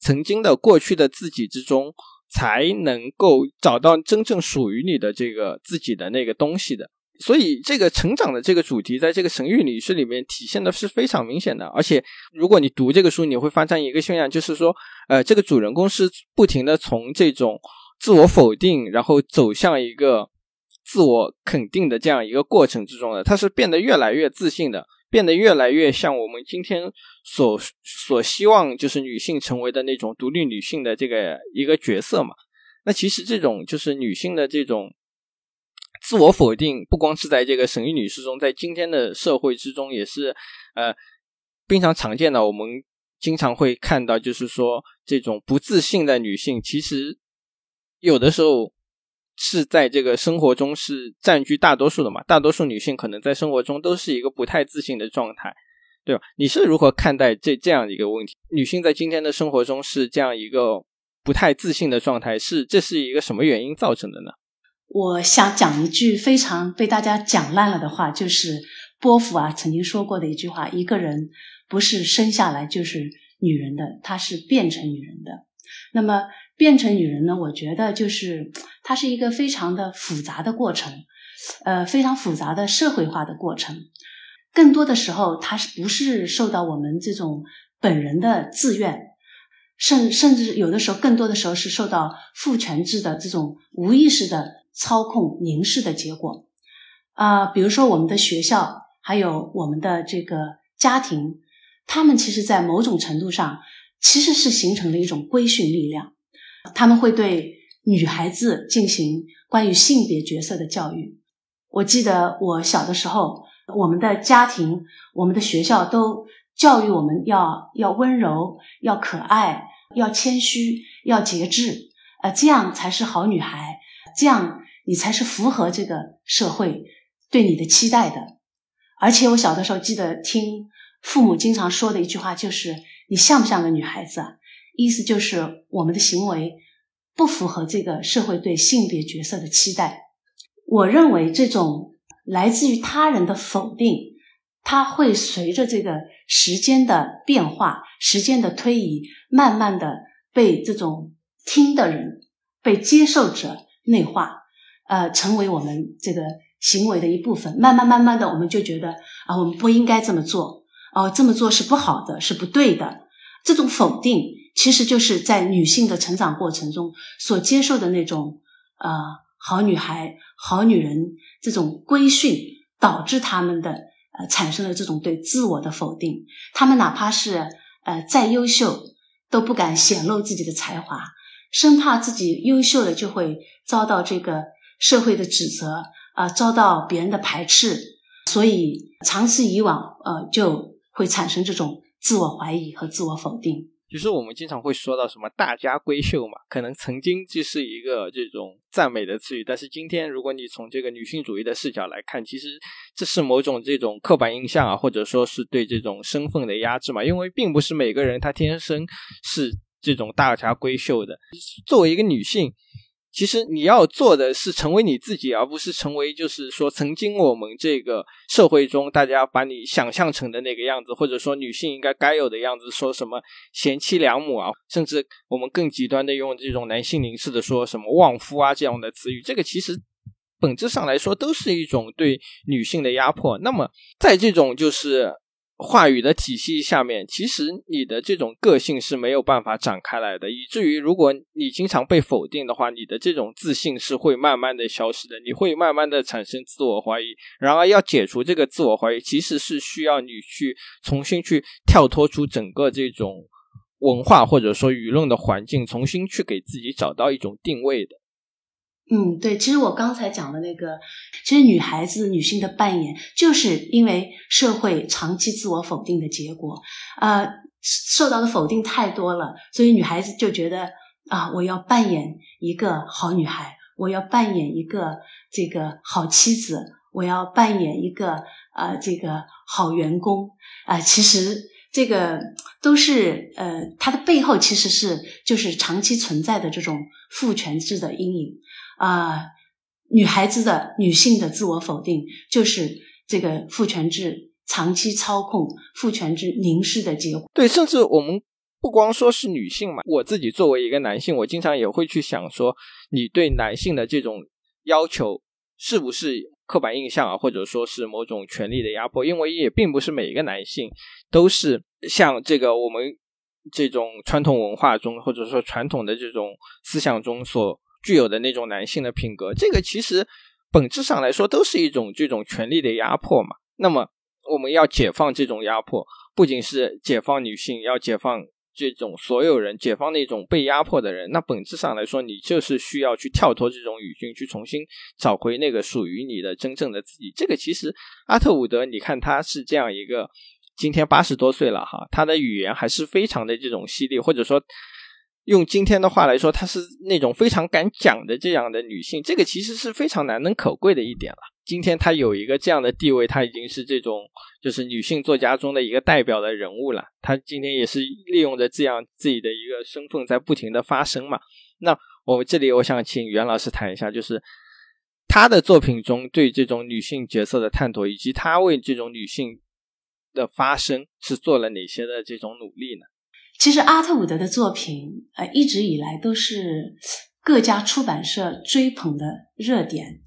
曾经的过去的自己之中。才能够找到真正属于你的这个自己的那个东西的，所以这个成长的这个主题，在这个神域女士里面体现的是非常明显的。而且，如果你读这个书，你会发现一个现象，就是说，呃，这个主人公是不停的从这种自我否定，然后走向一个自我肯定的这样一个过程之中的，他是变得越来越自信的。变得越来越像我们今天所所希望，就是女性成为的那种独立女性的这个一个角色嘛。那其实这种就是女性的这种自我否定，不光是在这个神谕女士中，在今天的社会之中也是呃非常常见的。我们经常会看到，就是说这种不自信的女性，其实有的时候。是在这个生活中是占据大多数的嘛？大多数女性可能在生活中都是一个不太自信的状态，对吧？你是如何看待这这样一个问题？女性在今天的生活中是这样一个不太自信的状态，是这是一个什么原因造成的呢？我想讲一句非常被大家讲烂了的话，就是波伏啊曾经说过的一句话：一个人不是生下来就是女人的，她是变成女人的。那么。变成女人呢？我觉得就是它是一个非常的复杂的过程，呃，非常复杂的社会化的过程。更多的时候，它是不是受到我们这种本人的自愿，甚甚至有的时候，更多的时候是受到父权制的这种无意识的操控凝视的结果。啊，比如说我们的学校，还有我们的这个家庭，他们其实在某种程度上其实是形成了一种规训力量。他们会对女孩子进行关于性别角色的教育。我记得我小的时候，我们的家庭、我们的学校都教育我们要要温柔、要可爱、要谦虚、要节制，呃，这样才是好女孩，这样你才是符合这个社会对你的期待的。而且我小的时候记得听父母经常说的一句话，就是“你像不像个女孩子啊？”意思就是我们的行为不符合这个社会对性别角色的期待。我认为这种来自于他人的否定，它会随着这个时间的变化、时间的推移，慢慢的被这种听的人、被接受者内化，呃，成为我们这个行为的一部分。慢慢慢慢的，我们就觉得啊，我们不应该这么做，哦，这么做是不好的，是不对的。这种否定。其实就是在女性的成长过程中所接受的那种呃好女孩、好女人这种规训，导致他们的呃产生了这种对自我的否定。他们哪怕是呃再优秀，都不敢显露自己的才华，生怕自己优秀了就会遭到这个社会的指责啊，遭到别人的排斥。所以长此以往，呃，就会产生这种自我怀疑和自我否定。其实我们经常会说到什么“大家闺秀”嘛，可能曾经就是一个这种赞美的词语，但是今天如果你从这个女性主义的视角来看，其实这是某种这种刻板印象啊，或者说是对这种身份的压制嘛，因为并不是每个人她天生是这种大家闺秀的，作为一个女性。其实你要做的是成为你自己，而不是成为就是说曾经我们这个社会中大家把你想象成的那个样子，或者说女性应该该有的样子，说什么贤妻良母啊，甚至我们更极端的用这种男性凝视的说什么旺夫啊这样的词语，这个其实本质上来说都是一种对女性的压迫。那么在这种就是话语的体系下面，其实你的这种个性是没有办法展开来的，以至于如果你经常被否定的话，你的这种自信是会慢慢的消失的，你会慢慢的产生自我怀疑。然而，要解除这个自我怀疑，其实是需要你去重新去跳脱出整个这种文化或者说舆论的环境，重新去给自己找到一种定位的。嗯，对，其实我刚才讲的那个，其实女孩子、女性的扮演，就是因为社会长期自我否定的结果，呃，受到的否定太多了，所以女孩子就觉得啊，我要扮演一个好女孩，我要扮演一个这个好妻子，我要扮演一个呃这个好员工。啊，其实这个都是呃，它的背后其实是就是长期存在的这种父权制的阴影。啊，女孩子的女性的自我否定，就是这个父权制长期操控、父权制凝视的结果。对，甚至我们不光说是女性嘛，我自己作为一个男性，我经常也会去想说，你对男性的这种要求是不是刻板印象啊，或者说是某种权力的压迫？因为也并不是每一个男性都是像这个我们这种传统文化中，或者说传统的这种思想中所。具有的那种男性的品格，这个其实本质上来说都是一种这种权力的压迫嘛。那么我们要解放这种压迫，不仅是解放女性，要解放这种所有人，解放那种被压迫的人。那本质上来说，你就是需要去跳脱这种语境，去重新找回那个属于你的真正的自己。这个其实阿特伍德，你看他是这样一个，今天八十多岁了哈，他的语言还是非常的这种犀利，或者说。用今天的话来说，她是那种非常敢讲的这样的女性，这个其实是非常难能可贵的一点了。今天她有一个这样的地位，她已经是这种就是女性作家中的一个代表的人物了。她今天也是利用着这样自己的一个身份，在不停的发声嘛。那我们这里我想请袁老师谈一下，就是他的作品中对这种女性角色的探讨，以及他为这种女性的发声是做了哪些的这种努力呢？其实阿特伍德的作品，呃，一直以来都是各家出版社追捧的热点。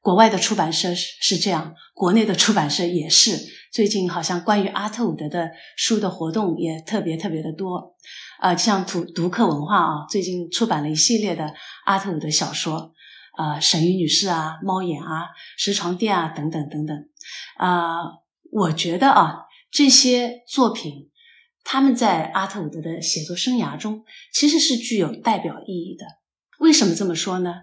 国外的出版社是是这样，国内的出版社也是。最近好像关于阿特伍德的书的活动也特别特别的多。啊，像读读客文化啊，最近出版了一系列的阿特伍德小说，啊，沈瑜女士啊，猫眼啊，石床垫啊，等等等等。啊，我觉得啊，这些作品。他们在阿特伍德的写作生涯中其实是具有代表意义的。为什么这么说呢？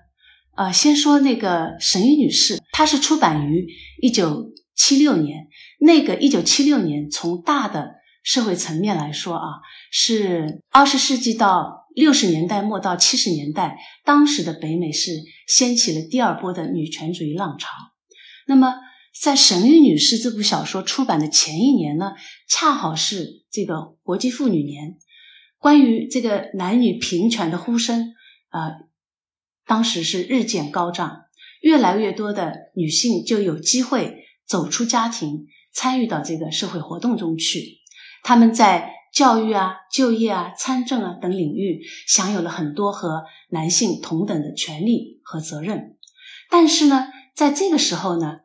啊，先说那个神谕女士，她是出版于一九七六年。那个一九七六年，从大的社会层面来说啊，是二十世纪到六十年代末到七十年代，当时的北美是掀起了第二波的女权主义浪潮。那么，在《神谕女士》这部小说出版的前一年呢，恰好是这个国际妇女年，关于这个男女平权的呼声啊，当时是日渐高涨，越来越多的女性就有机会走出家庭，参与到这个社会活动中去。他们在教育啊、就业啊、参政啊等领域享有了很多和男性同等的权利和责任。但是呢，在这个时候呢。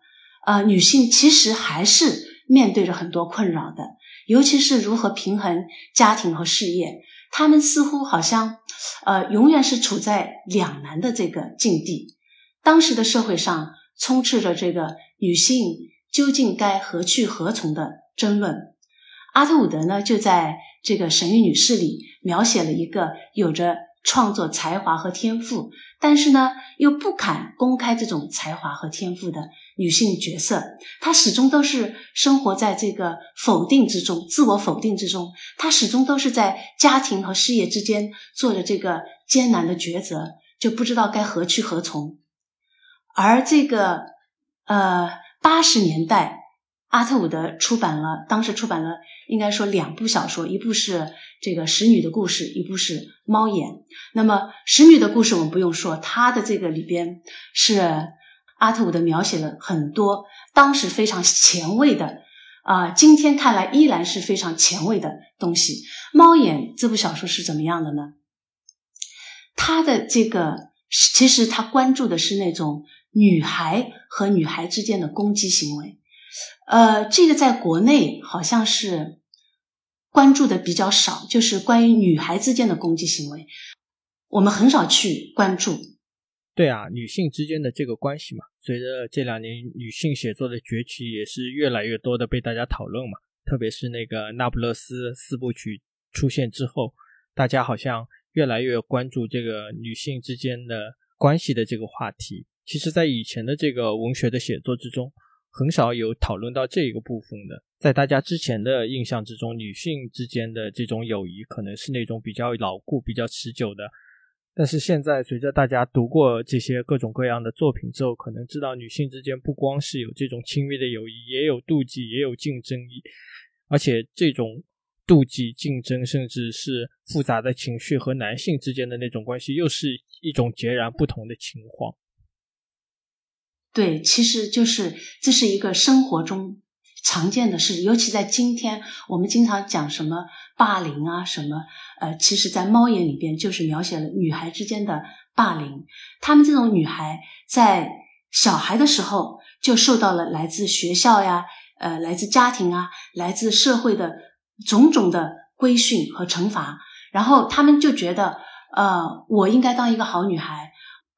呃，女性其实还是面对着很多困扰的，尤其是如何平衡家庭和事业。她们似乎好像，呃，永远是处在两难的这个境地。当时的社会上充斥着这个女性究竟该何去何从的争论。阿特伍德呢，就在这个《神谕女士》里描写了一个有着创作才华和天赋，但是呢，又不敢公开这种才华和天赋的。女性角色，她始终都是生活在这个否定之中，自我否定之中。她始终都是在家庭和事业之间做着这个艰难的抉择，就不知道该何去何从。而这个，呃，八十年代，阿特伍德出版了，当时出版了，应该说两部小说，一部是这个《使女的故事》，一部是《猫眼》。那么，《使女的故事》我们不用说，它的这个里边是。阿特伍德描写了很多当时非常前卫的，啊，今天看来依然是非常前卫的东西。《猫眼》这部小说是怎么样的呢？他的这个其实他关注的是那种女孩和女孩之间的攻击行为，呃，这个在国内好像是关注的比较少，就是关于女孩之间的攻击行为，我们很少去关注。对啊，女性之间的这个关系嘛，随着这两年女性写作的崛起，也是越来越多的被大家讨论嘛。特别是那个那不勒斯四部曲出现之后，大家好像越来越关注这个女性之间的关系的这个话题。其实，在以前的这个文学的写作之中，很少有讨论到这一个部分的。在大家之前的印象之中，女性之间的这种友谊可能是那种比较牢固、比较持久的。但是现在，随着大家读过这些各种各样的作品之后，可能知道女性之间不光是有这种亲密的友谊，也有妒忌，也有竞争，而且这种妒忌、竞争，甚至是复杂的情绪和男性之间的那种关系，又是一种截然不同的情况。对，其实就是这是一个生活中。常见的事，尤其在今天，我们经常讲什么霸凌啊，什么呃，其实，在猫眼里边就是描写了女孩之间的霸凌。她们这种女孩在小孩的时候就受到了来自学校呀、呃，来自家庭啊、来自社会的种种的规训和惩罚，然后她们就觉得，呃，我应该当一个好女孩。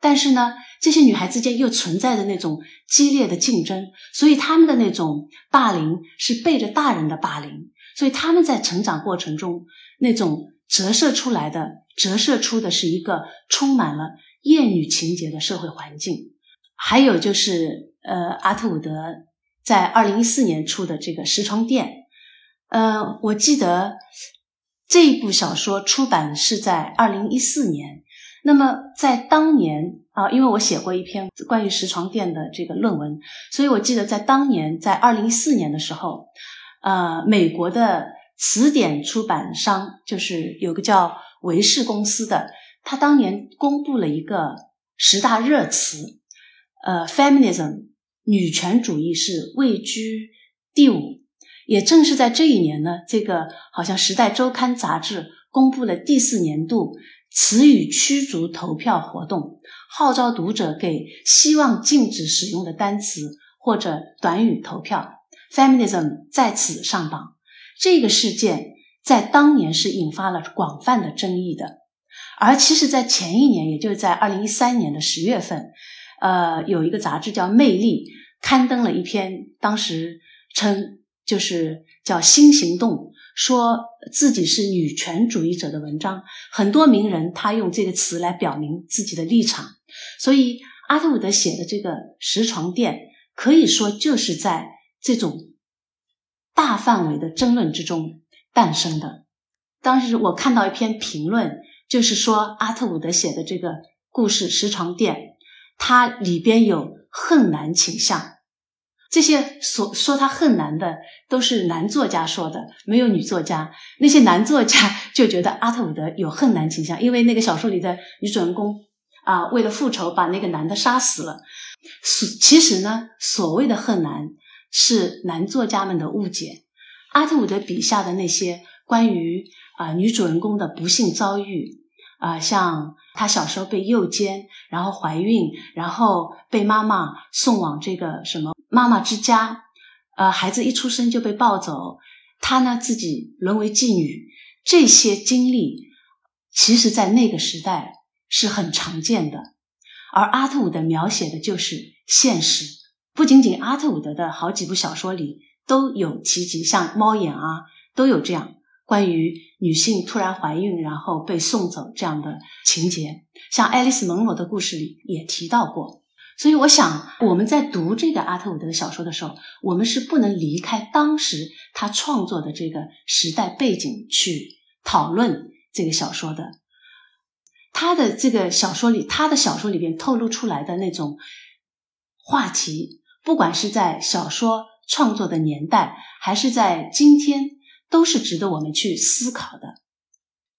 但是呢，这些女孩之间又存在着那种激烈的竞争，所以他们的那种霸凌是背着大人的霸凌，所以他们在成长过程中那种折射出来的，折射出的是一个充满了厌女情节的社会环境。还有就是，呃，阿特伍德在二零一四年出的这个《石床店》，呃，我记得这一部小说出版是在二零一四年。那么在当年啊，因为我写过一篇关于石床店的这个论文，所以我记得在当年，在二零一四年的时候，呃，美国的词典出版商就是有个叫维氏公司的，他当年公布了一个十大热词，呃，feminism 女权主义是位居第五。也正是在这一年呢，这个好像《时代周刊》杂志公布了第四年度。词语驱逐投票活动号召读者给希望禁止使用的单词或者短语投票，feminism 在此上榜。这个事件在当年是引发了广泛的争议的。而其实，在前一年，也就是在二零一三年的十月份，呃，有一个杂志叫《魅力》刊登了一篇，当时称就是叫《新行动》。说自己是女权主义者的文章，很多名人他用这个词来表明自己的立场，所以阿特伍德写的这个《石床垫》可以说就是在这种大范围的争论之中诞生的。当时我看到一篇评论，就是说阿特伍德写的这个故事《石床垫》，它里边有恨男倾向。这些所说他恨男的都是男作家说的，没有女作家。那些男作家 就觉得阿特伍德有恨男倾向，因为那个小说里的女主人公啊，为了复仇把那个男的杀死了。所其实呢，所谓的恨男是男作家们的误解。阿特伍德笔下的那些关于啊女主人公的不幸遭遇啊，像她小时候被诱奸，然后怀孕，然后被妈妈送往这个什么。妈妈之家，呃，孩子一出生就被抱走，她呢自己沦为妓女，这些经历，其实在那个时代是很常见的。而阿特伍德描写的就是现实，不仅仅阿特伍德的好几部小说里都有提及，像《猫眼》啊，都有这样关于女性突然怀孕然后被送走这样的情节，像爱丽丝·蒙罗的故事里也提到过。所以，我想我们在读这个阿特伍德的小说的时候，我们是不能离开当时他创作的这个时代背景去讨论这个小说的。他的这个小说里，他的小说里边透露出来的那种话题，不管是在小说创作的年代，还是在今天，都是值得我们去思考的。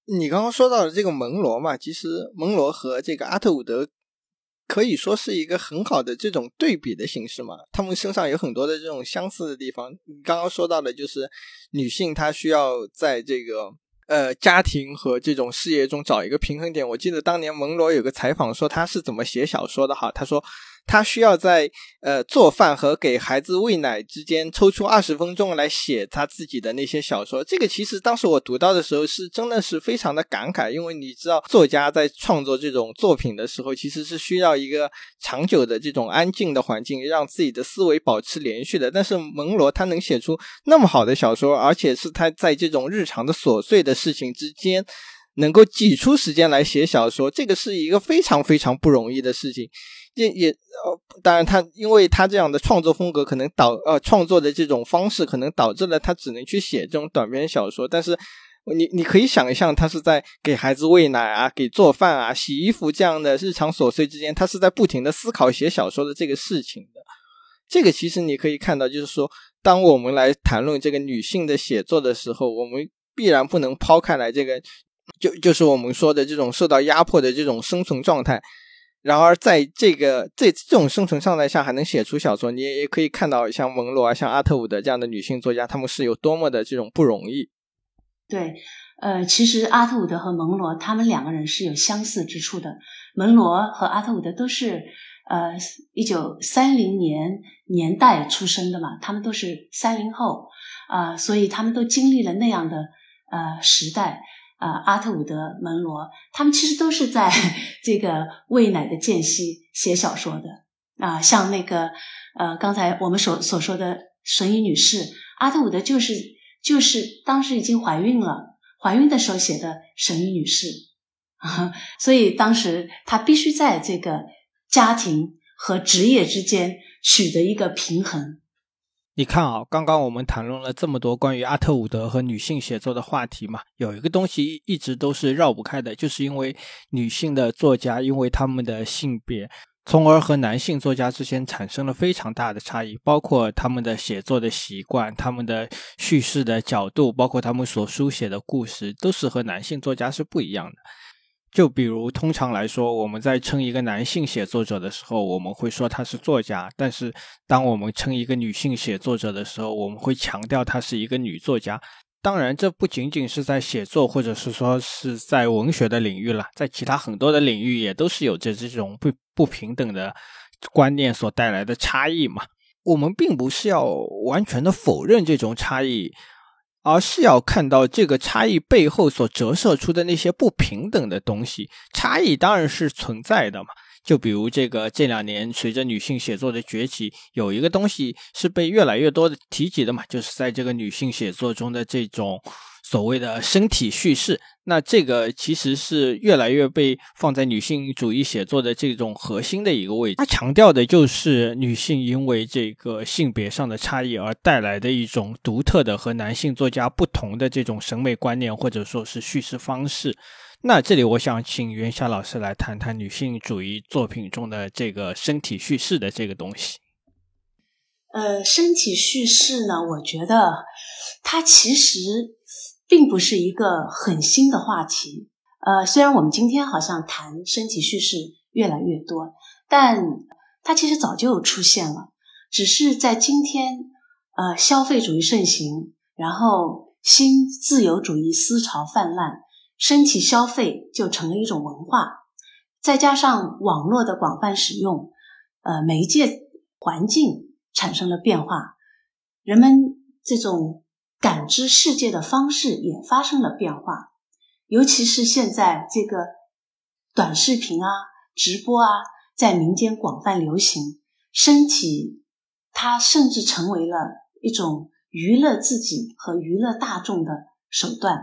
你刚刚说到的这个蒙罗嘛，其实蒙罗和这个阿特伍德。可以说是一个很好的这种对比的形式嘛，他们身上有很多的这种相似的地方。刚刚说到的，就是女性她需要在这个呃家庭和这种事业中找一个平衡点。我记得当年蒙罗有个采访说他是怎么写小说的哈，他说他需要在呃做饭和给孩子喂奶之间抽出二十分钟来写他自己的那些小说。这个其实当时我读到的时候是真的是非常的感慨，因为你知道作家在创作这种作品的时候，其实是需要一个长久的这种安静的环境，让自己的思维保持连续的。但是蒙罗他能写出那么好的小说，而且是他在这种日常的琐碎的事情之间。能够挤出时间来写小说，这个是一个非常非常不容易的事情。也也呃，当然他因为他这样的创作风格，可能导呃创作的这种方式，可能导致了他只能去写这种短篇小说。但是你你可以想象，他是在给孩子喂奶啊、给做饭啊、洗衣服这样的日常琐碎之间，他是在不停的思考写小说的这个事情的。这个其实你可以看到，就是说，当我们来谈论这个女性的写作的时候，我们必然不能抛开来这个。就就是我们说的这种受到压迫的这种生存状态，然而在这个这这种生存状态下还能写出小说，你也可以看到像蒙罗啊、像阿特伍德这样的女性作家，她们是有多么的这种不容易。对，呃，其实阿特伍德和蒙罗他们两个人是有相似之处的。蒙罗和阿特伍德都是呃一九三零年年代出生的嘛，他们都是三零后啊，所以他们都经历了那样的呃时代。啊，阿特伍德、门罗，他们其实都是在 这个喂奶的间隙写小说的啊。像那个呃，刚才我们所所说的神医女士，阿特伍德就是就是当时已经怀孕了，怀孕的时候写的神医女士啊。所以当时她必须在这个家庭和职业之间取得一个平衡。你看啊，刚刚我们谈论了这么多关于阿特伍德和女性写作的话题嘛，有一个东西一直都是绕不开的，就是因为女性的作家因为他们的性别，从而和男性作家之间产生了非常大的差异，包括他们的写作的习惯、他们的叙事的角度，包括他们所书写的故事，都是和男性作家是不一样的。就比如，通常来说，我们在称一个男性写作者的时候，我们会说他是作家；但是，当我们称一个女性写作者的时候，我们会强调她是一个女作家。当然，这不仅仅是在写作，或者是说是在文学的领域了，在其他很多的领域也都是有着这种不不平等的观念所带来的差异嘛。我们并不是要完全的否认这种差异。而是要看到这个差异背后所折射出的那些不平等的东西。差异当然是存在的嘛。就比如这个这两年随着女性写作的崛起，有一个东西是被越来越多的提及的嘛，就是在这个女性写作中的这种。所谓的身体叙事，那这个其实是越来越被放在女性主义写作的这种核心的一个位置。它强调的就是女性因为这个性别上的差异而带来的一种独特的和男性作家不同的这种审美观念，或者说是叙事方式。那这里我想请袁霞老师来谈谈女性主义作品中的这个身体叙事的这个东西。呃，身体叙事呢，我觉得它其实。并不是一个很新的话题，呃，虽然我们今天好像谈身体叙事越来越多，但它其实早就出现了，只是在今天，呃，消费主义盛行，然后新自由主义思潮泛滥，身体消费就成了一种文化，再加上网络的广泛使用，呃，媒介环境产生了变化，人们这种。感知世界的方式也发生了变化，尤其是现在这个短视频啊、直播啊，在民间广泛流行，身体它甚至成为了一种娱乐自己和娱乐大众的手段。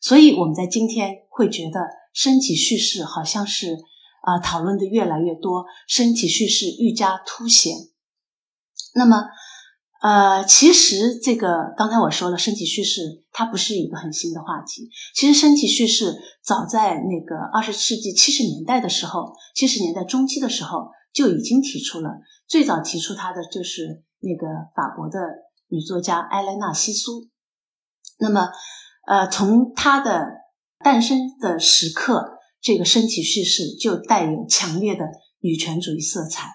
所以我们在今天会觉得身体叙事好像是啊讨论的越来越多，身体叙事愈加凸显。那么。呃，其实这个刚才我说了，身体叙事它不是一个很新的话题。其实身体叙事早在那个二十世纪七十年代的时候，七十年代中期的时候就已经提出了。最早提出它的就是那个法国的女作家埃莱娜·西苏。那么，呃，从她的诞生的时刻，这个身体叙事就带有强烈的女权主义色彩。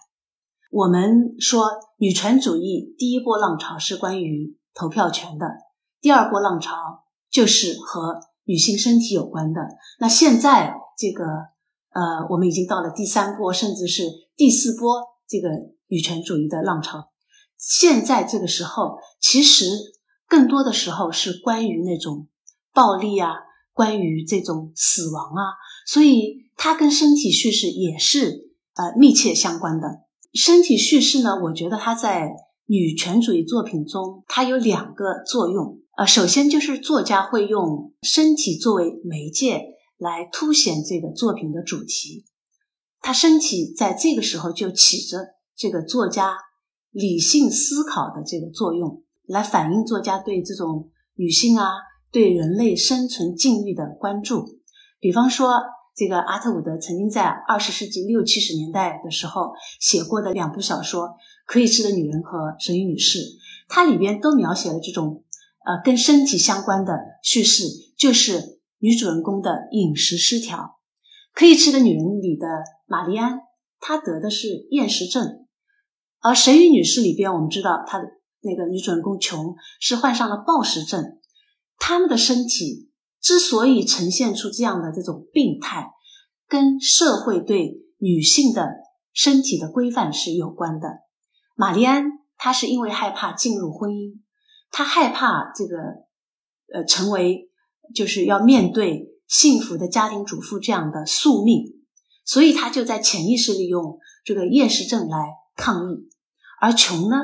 我们说，女权主义第一波浪潮是关于投票权的，第二波浪潮就是和女性身体有关的。那现在这个，呃，我们已经到了第三波，甚至是第四波这个女权主义的浪潮。现在这个时候，其实更多的时候是关于那种暴力啊，关于这种死亡啊，所以它跟身体叙事也是呃密切相关的。身体叙事呢，我觉得它在女权主义作品中，它有两个作用。呃，首先就是作家会用身体作为媒介来凸显这个作品的主题，他身体在这个时候就起着这个作家理性思考的这个作用，来反映作家对这种女性啊、对人类生存境遇的关注。比方说，这个阿特伍德曾经在二十世纪六七十年代的时候写过的两部小说《可以吃的女人》和《神谕女士》，它里边都描写了这种。呃，跟身体相关的叙事就是女主人公的饮食失调。可以吃的女人里的玛丽安，她得的是厌食症；而神谕女士里边，我们知道她的那个女主人公琼是患上了暴食症。他们的身体之所以呈现出这样的这种病态，跟社会对女性的身体的规范是有关的。玛丽安她是因为害怕进入婚姻。她害怕这个，呃，成为就是要面对幸福的家庭主妇这样的宿命，所以她就在潜意识里用这个厌食症来抗议。而琼呢，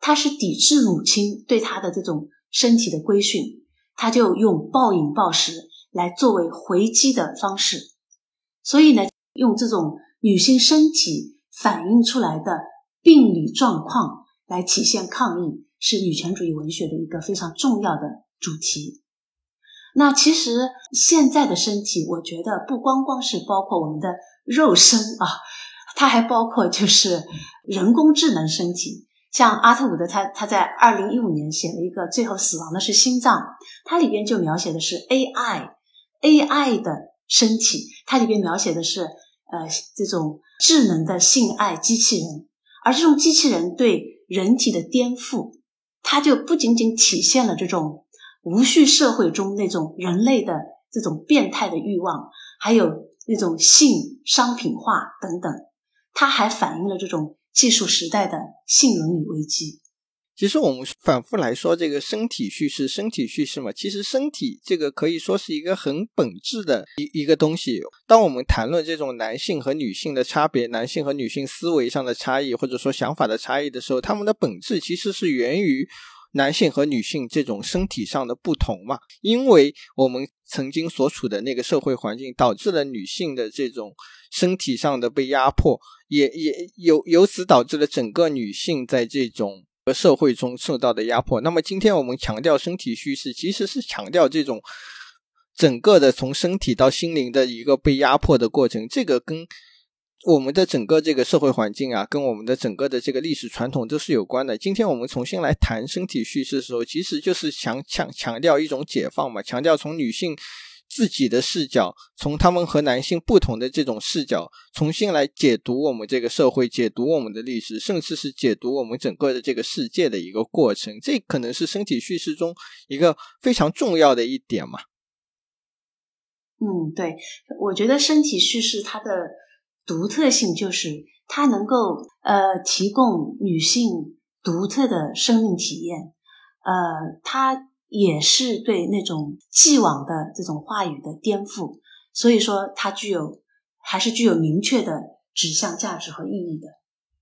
她是抵制母亲对她的这种身体的规训，他就用暴饮暴食来作为回击的方式。所以呢，用这种女性身体反映出来的病理状况来体现抗议。是女权主义文学的一个非常重要的主题。那其实现在的身体，我觉得不光光是包括我们的肉身啊，它还包括就是人工智能身体。像阿特伍德，他他在二零一五年写了一个《最后死亡的是心脏》，它里边就描写的是 AI，AI 的身体，它里边描写的是呃这种智能的性爱机器人，而这种机器人对人体的颠覆。它就不仅仅体现了这种无序社会中那种人类的这种变态的欲望，还有那种性商品化等等，它还反映了这种技术时代的性伦理危机。其实我们反复来说这个身体叙事，身体叙事嘛，其实身体这个可以说是一个很本质的一一个东西。当我们谈论这种男性和女性的差别，男性和女性思维上的差异，或者说想法的差异的时候，他们的本质其实是源于男性和女性这种身体上的不同嘛。因为我们曾经所处的那个社会环境，导致了女性的这种身体上的被压迫，也也由由此导致了整个女性在这种。社会中受到的压迫。那么，今天我们强调身体叙事，其实是强调这种整个的从身体到心灵的一个被压迫的过程。这个跟我们的整个这个社会环境啊，跟我们的整个的这个历史传统都是有关的。今天我们重新来谈身体叙事的时候，其实就是强强强调一种解放嘛，强调从女性。自己的视角，从他们和男性不同的这种视角，重新来解读我们这个社会，解读我们的历史，甚至是解读我们整个的这个世界的一个过程。这可能是身体叙事中一个非常重要的一点嘛。嗯，对，我觉得身体叙事它的独特性就是它能够呃提供女性独特的生命体验，呃，它。也是对那种既往的这种话语的颠覆，所以说它具有还是具有明确的指向价值和意义的。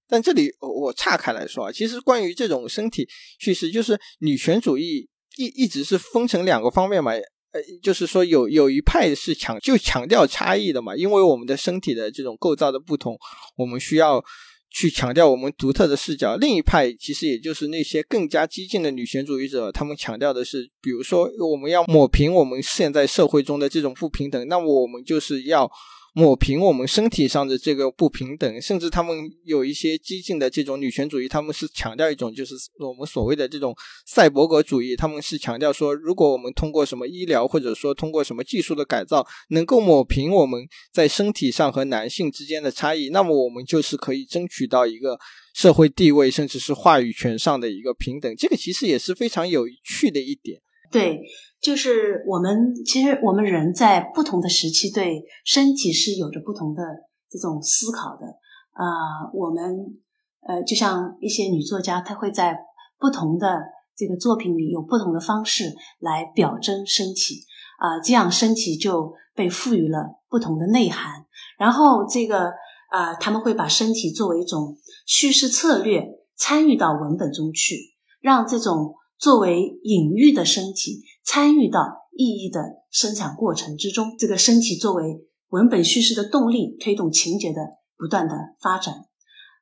但这里我我岔开来说啊，其实关于这种身体叙事，就是女权主义一一直是分成两个方面嘛，呃，就是说有有一派是强就强调差异的嘛，因为我们的身体的这种构造的不同，我们需要。去强调我们独特的视角，另一派其实也就是那些更加激进的女权主义者，他们强调的是，比如说我们要抹平我们现在社会中的这种不平等，那么我们就是要。抹平我们身体上的这个不平等，甚至他们有一些激进的这种女权主义，他们是强调一种就是我们所谓的这种赛博格主义，他们是强调说，如果我们通过什么医疗或者说通过什么技术的改造，能够抹平我们在身体上和男性之间的差异，那么我们就是可以争取到一个社会地位，甚至是话语权上的一个平等。这个其实也是非常有趣的一点。对。就是我们其实我们人在不同的时期对身体是有着不同的这种思考的啊。我们呃，就像一些女作家，她会在不同的这个作品里有不同的方式来表征身体啊，这样身体就被赋予了不同的内涵。然后这个啊，他们会把身体作为一种叙事策略参与到文本中去，让这种作为隐喻的身体参与到意义的生产过程之中。这个身体作为文本叙事的动力，推动情节的不断的发展。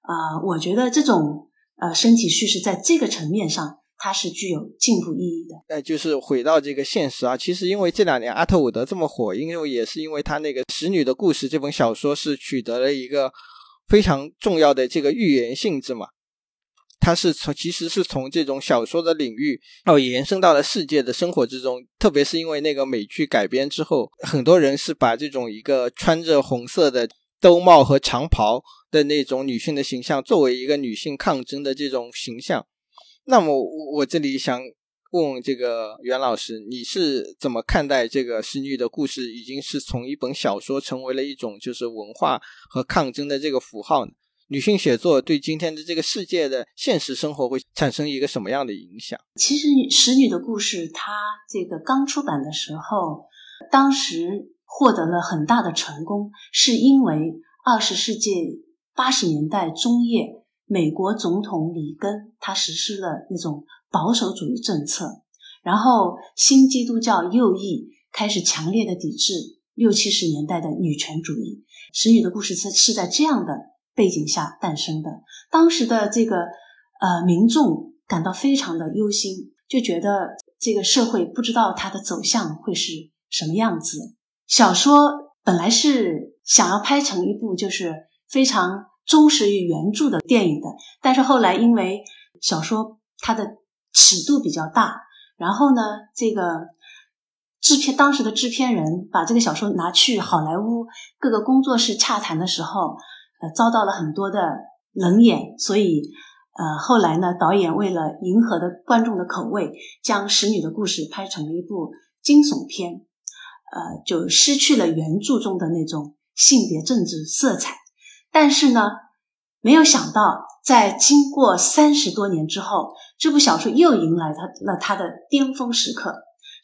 啊，我觉得这种呃身体叙事在这个层面上，它是具有进步意义的。那就是回到这个现实啊，其实因为这两年阿特伍德这么火，因为也是因为他那个《使女的故事》这本小说是取得了一个非常重要的这个预言性质嘛。它是从其实是从这种小说的领域哦延伸到了世界的生活之中，特别是因为那个美剧改编之后，很多人是把这种一个穿着红色的兜帽和长袍。的那种女性的形象，作为一个女性抗争的这种形象，那么我这里想问问这个袁老师，你是怎么看待这个使女的故事，已经是从一本小说成为了一种就是文化和抗争的这个符号呢？女性写作对今天的这个世界的现实生活会产生一个什么样的影响？其实使女的故事，它这个刚出版的时候，当时获得了很大的成功，是因为二十世纪。八十年代中叶，美国总统里根他实施了那种保守主义政策，然后新基督教右翼开始强烈的抵制六七十年代的女权主义。使女的故事是是在这样的背景下诞生的。当时的这个呃民众感到非常的忧心，就觉得这个社会不知道它的走向会是什么样子。小说本来是想要拍成一部就是。非常忠实于原著的电影的，但是后来因为小说它的尺度比较大，然后呢，这个制片当时的制片人把这个小说拿去好莱坞各个工作室洽谈的时候，呃，遭到了很多的冷眼，所以呃，后来呢，导演为了迎合的观众的口味，将《使女的故事》拍成了一部惊悚片，呃，就失去了原著中的那种性别政治色彩。但是呢，没有想到，在经过三十多年之后，这部小说又迎来它了它的巅峰时刻，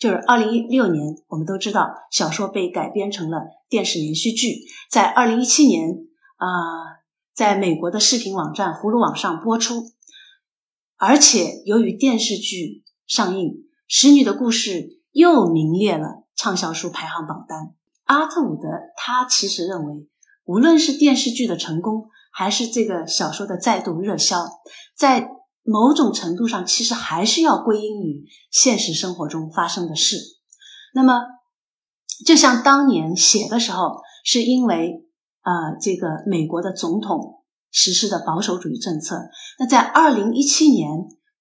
就是二零一六年。我们都知道，小说被改编成了电视连续剧，在二零一七年啊，在美国的视频网站葫芦网上播出。而且，由于电视剧上映，《使女的故事》又名列了畅销书排行榜单。阿特伍德他其实认为。无论是电视剧的成功，还是这个小说的再度热销，在某种程度上，其实还是要归因于现实生活中发生的事。那么，就像当年写的时候，是因为呃，这个美国的总统实施的保守主义政策；那在二零一七年，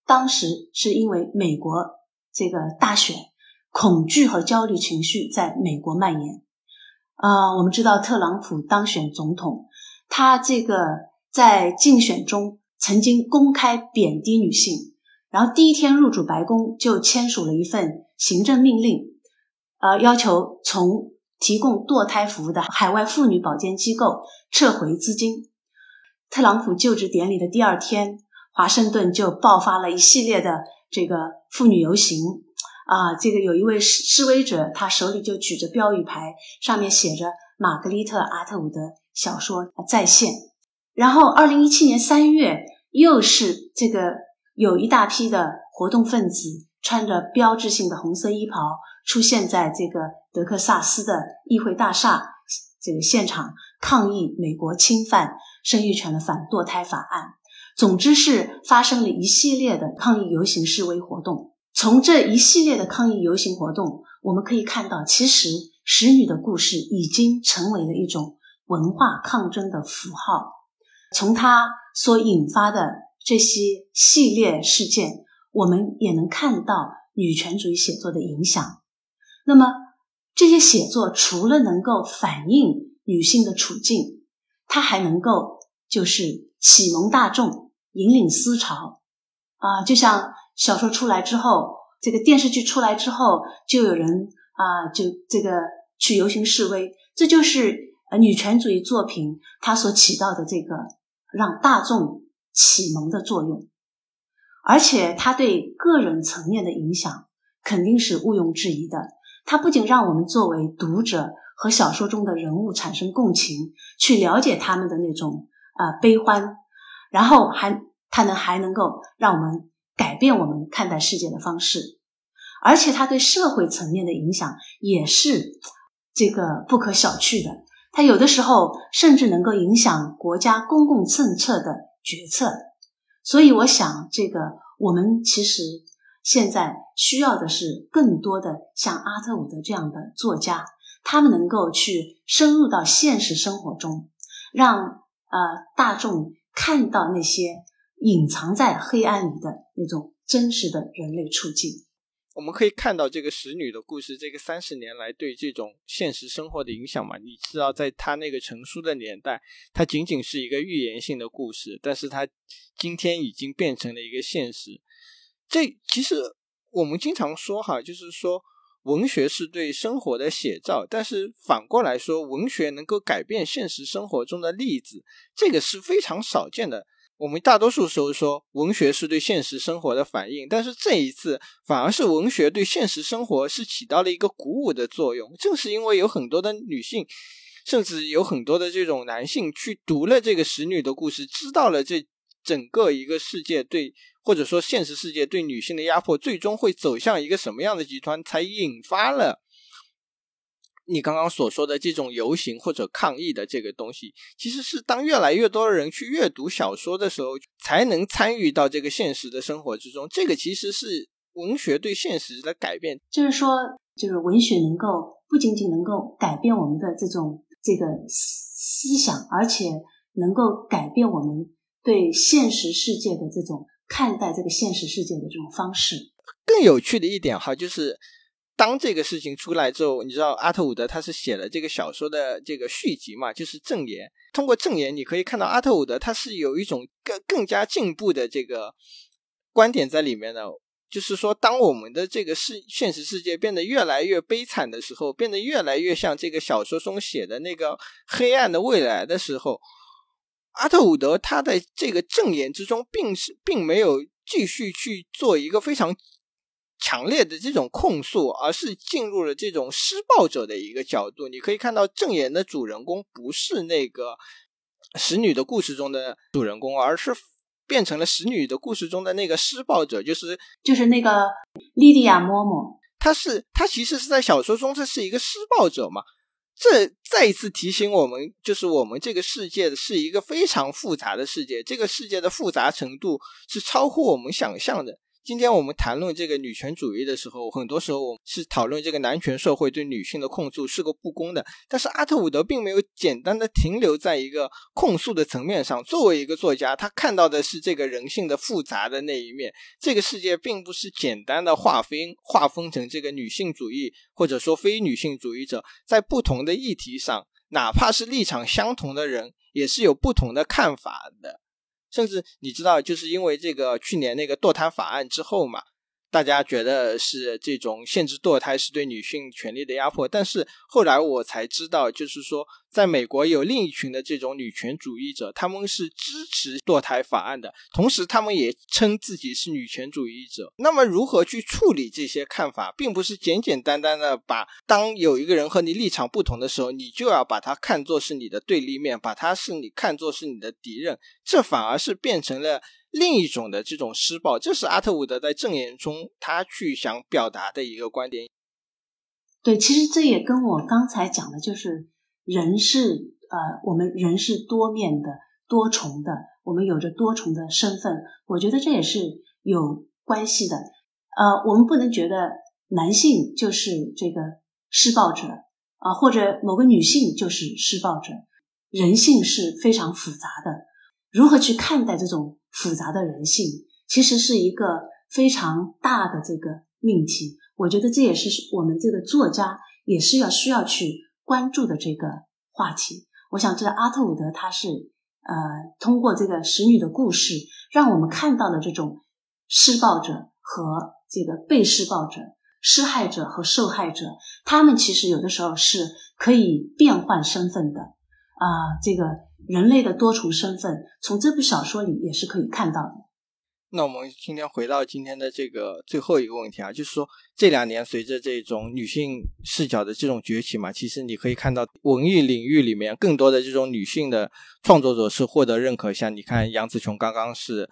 当时是因为美国这个大选，恐惧和焦虑情绪在美国蔓延。啊，我们知道特朗普当选总统，他这个在竞选中曾经公开贬低女性，然后第一天入主白宫就签署了一份行政命令，呃，要求从提供堕胎服务的海外妇女保健机构撤回资金。特朗普就职典礼的第二天，华盛顿就爆发了一系列的这个妇女游行。啊，这个有一位示示威者，他手里就举着标语牌，上面写着玛格丽特·阿特伍德小说在线。然后，二零一七年三月，又是这个有一大批的活动分子，穿着标志性的红色衣袍，出现在这个德克萨斯的议会大厦这个现场，抗议美国侵犯生育权的反堕胎法案。总之是发生了一系列的抗议游行示威活动。从这一系列的抗议游行活动，我们可以看到，其实使女的故事已经成为了一种文化抗争的符号。从它所引发的这些系列事件，我们也能看到女权主义写作的影响。那么，这些写作除了能够反映女性的处境，它还能够就是启蒙大众、引领思潮啊，就像。小说出来之后，这个电视剧出来之后，就有人啊，就这个去游行示威。这就是呃女权主义作品它所起到的这个让大众启蒙的作用，而且它对个人层面的影响肯定是毋庸置疑的。它不仅让我们作为读者和小说中的人物产生共情，去了解他们的那种啊悲欢，然后还它能还能够让我们改变我们看待世界的方式，而且它对社会层面的影响也是这个不可小觑的。它有的时候甚至能够影响国家公共政策的决策，所以我想，这个我们其实现在需要的是更多的像阿特伍德这样的作家，他们能够去深入到现实生活中，让呃大众看到那些隐藏在黑暗里的那种真实的人类处境。我们可以看到这个使女的故事，这个三十年来对这种现实生活的影响嘛？你知道，在他那个成书的年代，它仅仅是一个预言性的故事，但是它今天已经变成了一个现实。这其实我们经常说哈，就是说文学是对生活的写照，但是反过来说，文学能够改变现实生活中的例子，这个是非常少见的。我们大多数时候说文学是对现实生活的反应，但是这一次反而是文学对现实生活是起到了一个鼓舞的作用。正是因为有很多的女性，甚至有很多的这种男性去读了这个使女的故事，知道了这整个一个世界对或者说现实世界对女性的压迫，最终会走向一个什么样的极端，才引发了。你刚刚所说的这种游行或者抗议的这个东西，其实是当越来越多的人去阅读小说的时候，才能参与到这个现实的生活之中。这个其实是文学对现实的改变，就是说，就是文学能够不仅仅能够改变我们的这种这个思想，而且能够改变我们对现实世界的这种看待这个现实世界的这种方式。更有趣的一点哈，就是。当这个事情出来之后，你知道阿特伍德他是写了这个小说的这个续集嘛？就是《证言》。通过《证言》，你可以看到阿特伍德他是有一种更更加进步的这个观点在里面的。就是说，当我们的这个世现实世界变得越来越悲惨的时候，变得越来越像这个小说中写的那个黑暗的未来的时候，阿特伍德他在这个《正言》之中，并是并没有继续去做一个非常。强烈的这种控诉，而是进入了这种施暴者的一个角度。你可以看到，正言的主人公不是那个使女的故事中的主人公，而是变成了使女的故事中的那个施暴者，就是就是那个莉迪亚·嬷嬷。他是他其实是在小说中这是一个施暴者嘛？这再一次提醒我们，就是我们这个世界是一个非常复杂的世界，这个世界的复杂程度是超乎我们想象的。今天我们谈论这个女权主义的时候，很多时候我们是讨论这个男权社会对女性的控诉是个不公的。但是阿特伍德并没有简单的停留在一个控诉的层面上。作为一个作家，他看到的是这个人性的复杂的那一面。这个世界并不是简单的划分划分成这个女性主义或者说非女性主义者，在不同的议题上，哪怕是立场相同的人，也是有不同的看法的。甚至你知道，就是因为这个去年那个堕胎法案之后嘛。大家觉得是这种限制堕胎是对女性权利的压迫，但是后来我才知道，就是说，在美国有另一群的这种女权主义者，他们是支持堕胎法案的，同时他们也称自己是女权主义者。那么，如何去处理这些看法，并不是简简单单的把当有一个人和你立场不同的时候，你就要把他看作是你的对立面，把他是你看作是你的敌人，这反而是变成了。另一种的这种施暴，这是阿特伍德在证言中他去想表达的一个观点。对，其实这也跟我刚才讲的，就是人是呃，我们人是多面的、多重的，我们有着多重的身份。我觉得这也是有关系的。呃，我们不能觉得男性就是这个施暴者啊，或者某个女性就是施暴者。人性是非常复杂的，如何去看待这种？复杂的人性其实是一个非常大的这个命题，我觉得这也是我们这个作家也是要需要去关注的这个话题。我想，这个阿特伍德他是呃通过这个使女的故事，让我们看到了这种施暴者和这个被施暴者、施害者和受害者，他们其实有的时候是可以变换身份的啊，这个人类的多重身份，从这部小说里也是可以看到的。那我们今天回到今天的这个最后一个问题啊，就是说这两年随着这种女性视角的这种崛起嘛，其实你可以看到文艺领域里面更多的这种女性的创作者是获得认可，像你看杨紫琼刚刚是。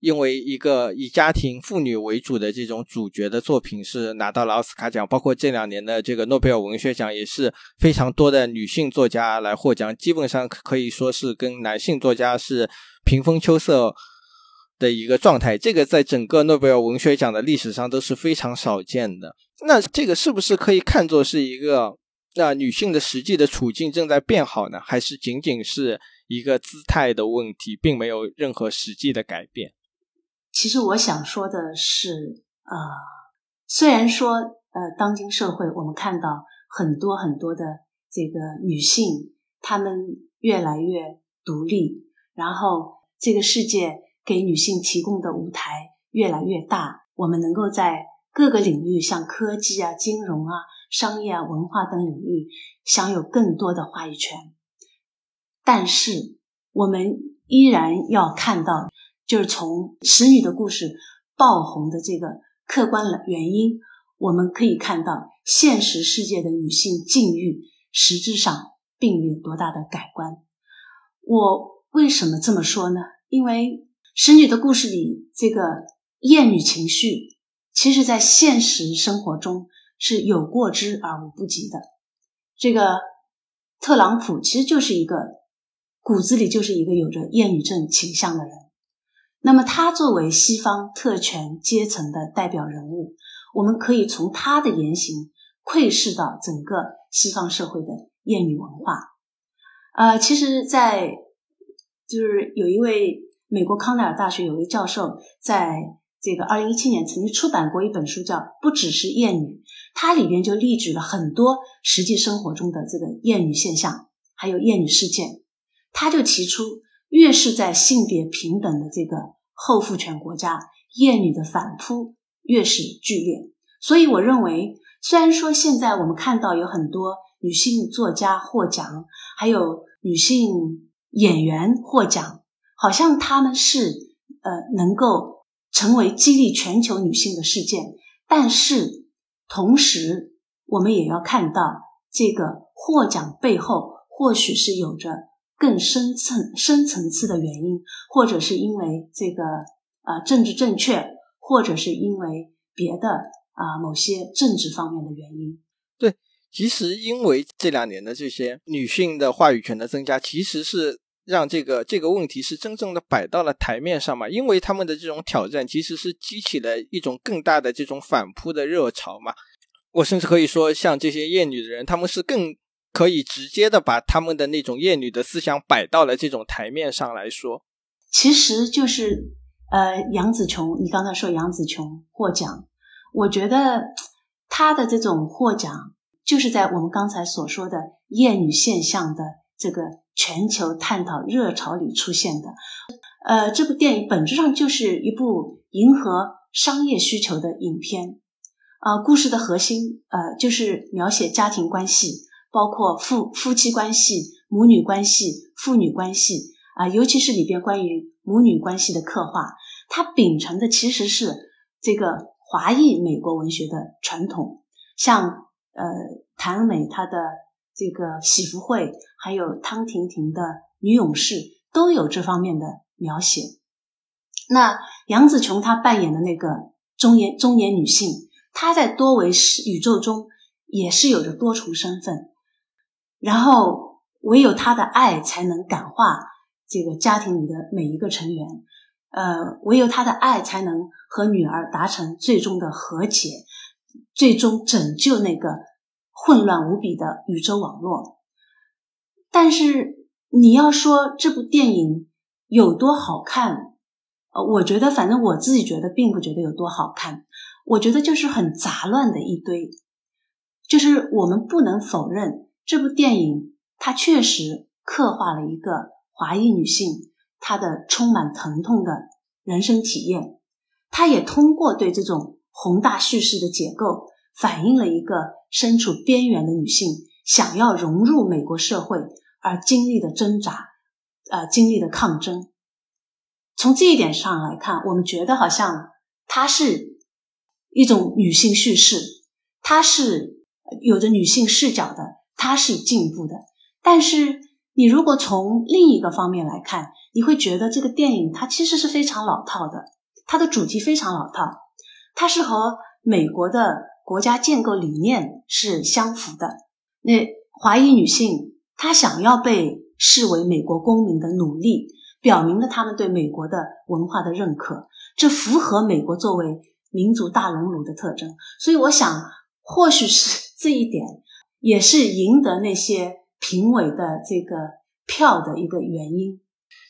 因为一个以家庭妇女为主的这种主角的作品是拿到了奥斯卡奖，包括这两年的这个诺贝尔文学奖也是非常多的女性作家来获奖，基本上可以说是跟男性作家是平分秋色的一个状态。这个在整个诺贝尔文学奖的历史上都是非常少见的。那这个是不是可以看作是一个那女性的实际的处境正在变好呢？还是仅仅是一个姿态的问题，并没有任何实际的改变？其实我想说的是，呃，虽然说，呃，当今社会我们看到很多很多的这个女性，她们越来越独立，然后这个世界给女性提供的舞台越来越大，我们能够在各个领域，像科技啊、金融啊、商业啊、文化等领域享有更多的话语权，但是我们依然要看到。就是从《使女的故事》爆红的这个客观原因，我们可以看到，现实世界的女性境遇实质上并没有多大的改观。我为什么这么说呢？因为《使女的故事》里这个厌女情绪，其实在现实生活中是有过之而无不及的。这个特朗普其实就是一个骨子里就是一个有着厌女症倾向的人。那么，他作为西方特权阶层的代表人物，我们可以从他的言行窥视到整个西方社会的厌女文化。呃，其实，在就是有一位美国康奈尔大学有一位教授，在这个二零一七年曾经出版过一本书，叫《不只是厌女》，它里边就例举了很多实际生活中的这个厌女现象，还有厌女事件。他就提出。越是在性别平等的这个后父权国家，厌女的反扑越是剧烈。所以，我认为，虽然说现在我们看到有很多女性作家获奖，还有女性演员获奖，好像他们是呃能够成为激励全球女性的事件，但是同时，我们也要看到这个获奖背后，或许是有着。更深层、深层次的原因，或者是因为这个啊政治正确，或者是因为别的啊某些政治方面的原因。对，其实因为这两年的这些女性的话语权的增加，其实是让这个这个问题是真正的摆到了台面上嘛。因为他们的这种挑战，其实是激起了一种更大的这种反扑的热潮嘛。我甚至可以说，像这些厌女的人，他们是更。可以直接的把他们的那种厌女的思想摆到了这种台面上来说，其实就是呃杨紫琼，你刚才说杨紫琼获奖，我觉得她的这种获奖就是在我们刚才所说的厌女现象的这个全球探讨热潮里出现的。呃，这部电影本质上就是一部迎合商业需求的影片，呃，故事的核心呃就是描写家庭关系。包括夫夫妻关系、母女关系、父女关系啊，尤其是里边关于母女关系的刻画，它秉承的其实是这个华裔美国文学的传统。像呃谭美她的这个喜福会，还有汤婷婷的女勇士，都有这方面的描写。那杨紫琼她扮演的那个中年中年女性，她在多维宇宙中也是有着多重身份。然后，唯有他的爱才能感化这个家庭里的每一个成员，呃，唯有他的爱才能和女儿达成最终的和解，最终拯救那个混乱无比的宇宙网络。但是，你要说这部电影有多好看，呃，我觉得，反正我自己觉得，并不觉得有多好看。我觉得就是很杂乱的一堆，就是我们不能否认。这部电影它确实刻画了一个华裔女性她的充满疼痛的人生体验，它也通过对这种宏大叙事的结构，反映了一个身处边缘的女性想要融入美国社会而经历的挣扎呃经历的抗争。从这一点上来看，我们觉得好像它是一种女性叙事，它是有着女性视角的，它是进步的。但是你如果从另一个方面来看，你会觉得这个电影它其实是非常老套的，它的主题非常老套，它是和美国的国家建构理念是相符的。那华裔女性她想要被视为美国公民的努力。表明了他们对美国的文化的认可，这符合美国作为民族大熔炉的特征。所以，我想，或许是 这一点，也是赢得那些评委的这个票的一个原因。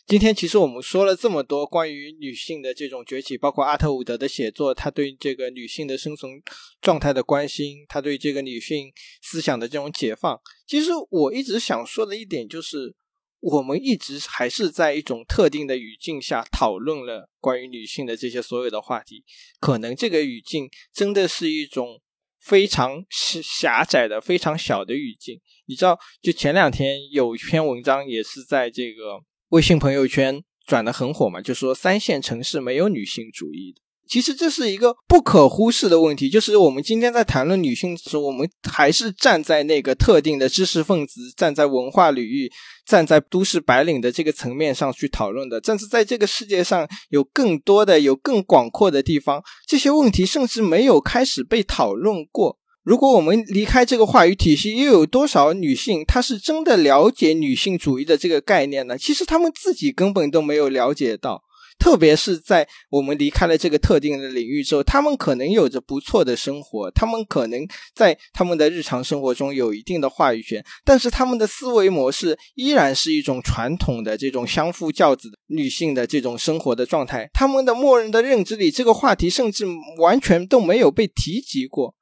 今天其实我们说了这么多关于女性的这种崛起，包括阿特伍德的写作，他对这个女性的生存状态的关心，他对这个女性思想的这种解放。其实我一直想说的一点就是。我们一直还是在一种特定的语境下讨论了关于女性的这些所有的话题，可能这个语境真的是一种非常狭窄的、非常小的语境。你知道，就前两天有一篇文章也是在这个微信朋友圈转的很火嘛，就说三线城市没有女性主义的。其实这是一个不可忽视的问题，就是我们今天在谈论女性的时候，我们还是站在那个特定的知识分子、站在文化领域、站在都市白领的这个层面上去讨论的。但是在这个世界上有更多的、有更广阔的地方，这些问题甚至没有开始被讨论过。如果我们离开这个话语体系，又有多少女性她是真的了解女性主义的这个概念呢？其实她们自己根本都没有了解到。特别是在我们离开了这个特定的领域之后，他们可能有着不错的生活，他们可能在他们的日常生活中有一定的话语权，但是他们的思维模式依然是一种传统的这种相夫教子女性的这种生活的状态。他们的默认的认知里，这个话题甚至完全都没有被提及过，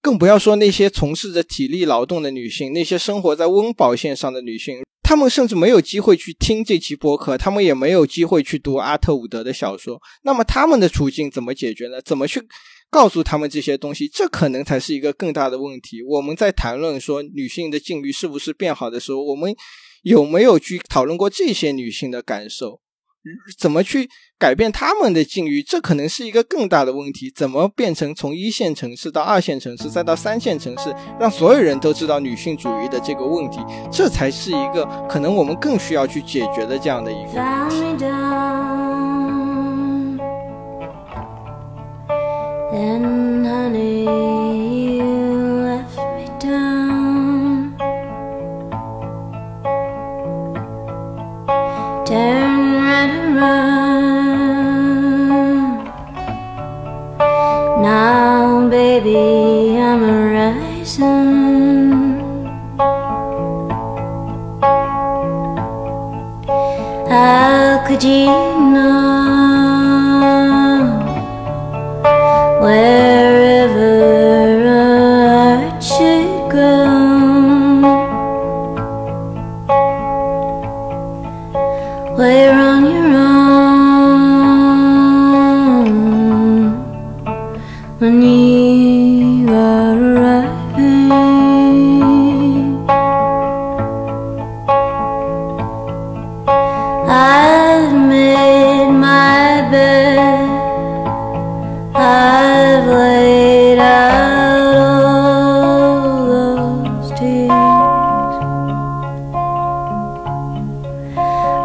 更不要说那些从事着体力劳动的女性，那些生活在温饱线上的女性。他们甚至没有机会去听这期播客，他们也没有机会去读阿特伍德的小说。那么他们的处境怎么解决呢？怎么去告诉他们这些东西？这可能才是一个更大的问题。我们在谈论说女性的境遇是不是变好的时候，我们有没有去讨论过这些女性的感受？怎么去改变他们的境遇？这可能是一个更大的问题。怎么变成从一线城市到二线城市，再到三线城市，让所有人都知道女性主义的这个问题？这才是一个可能我们更需要去解决的这样的一个问题。I'm rising. How could you know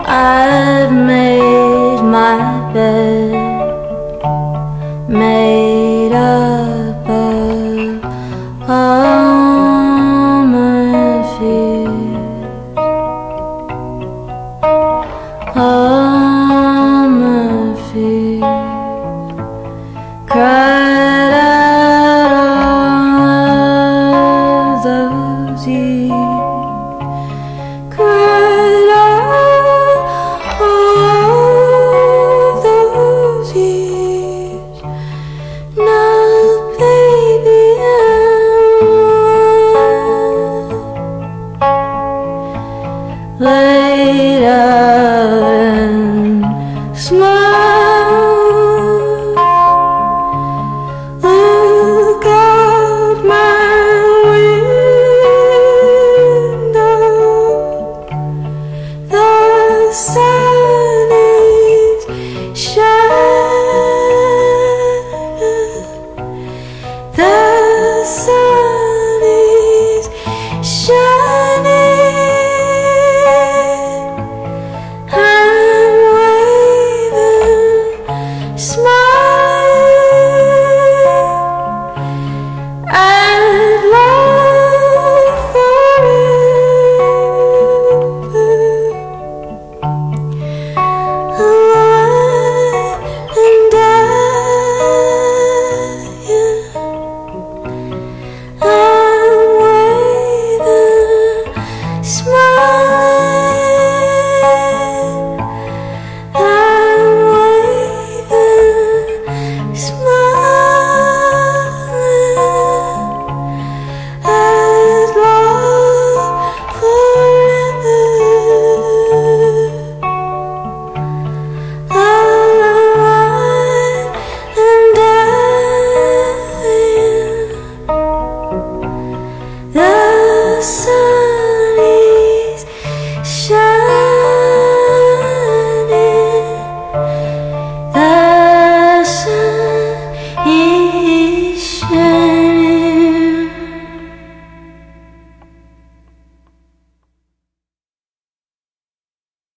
I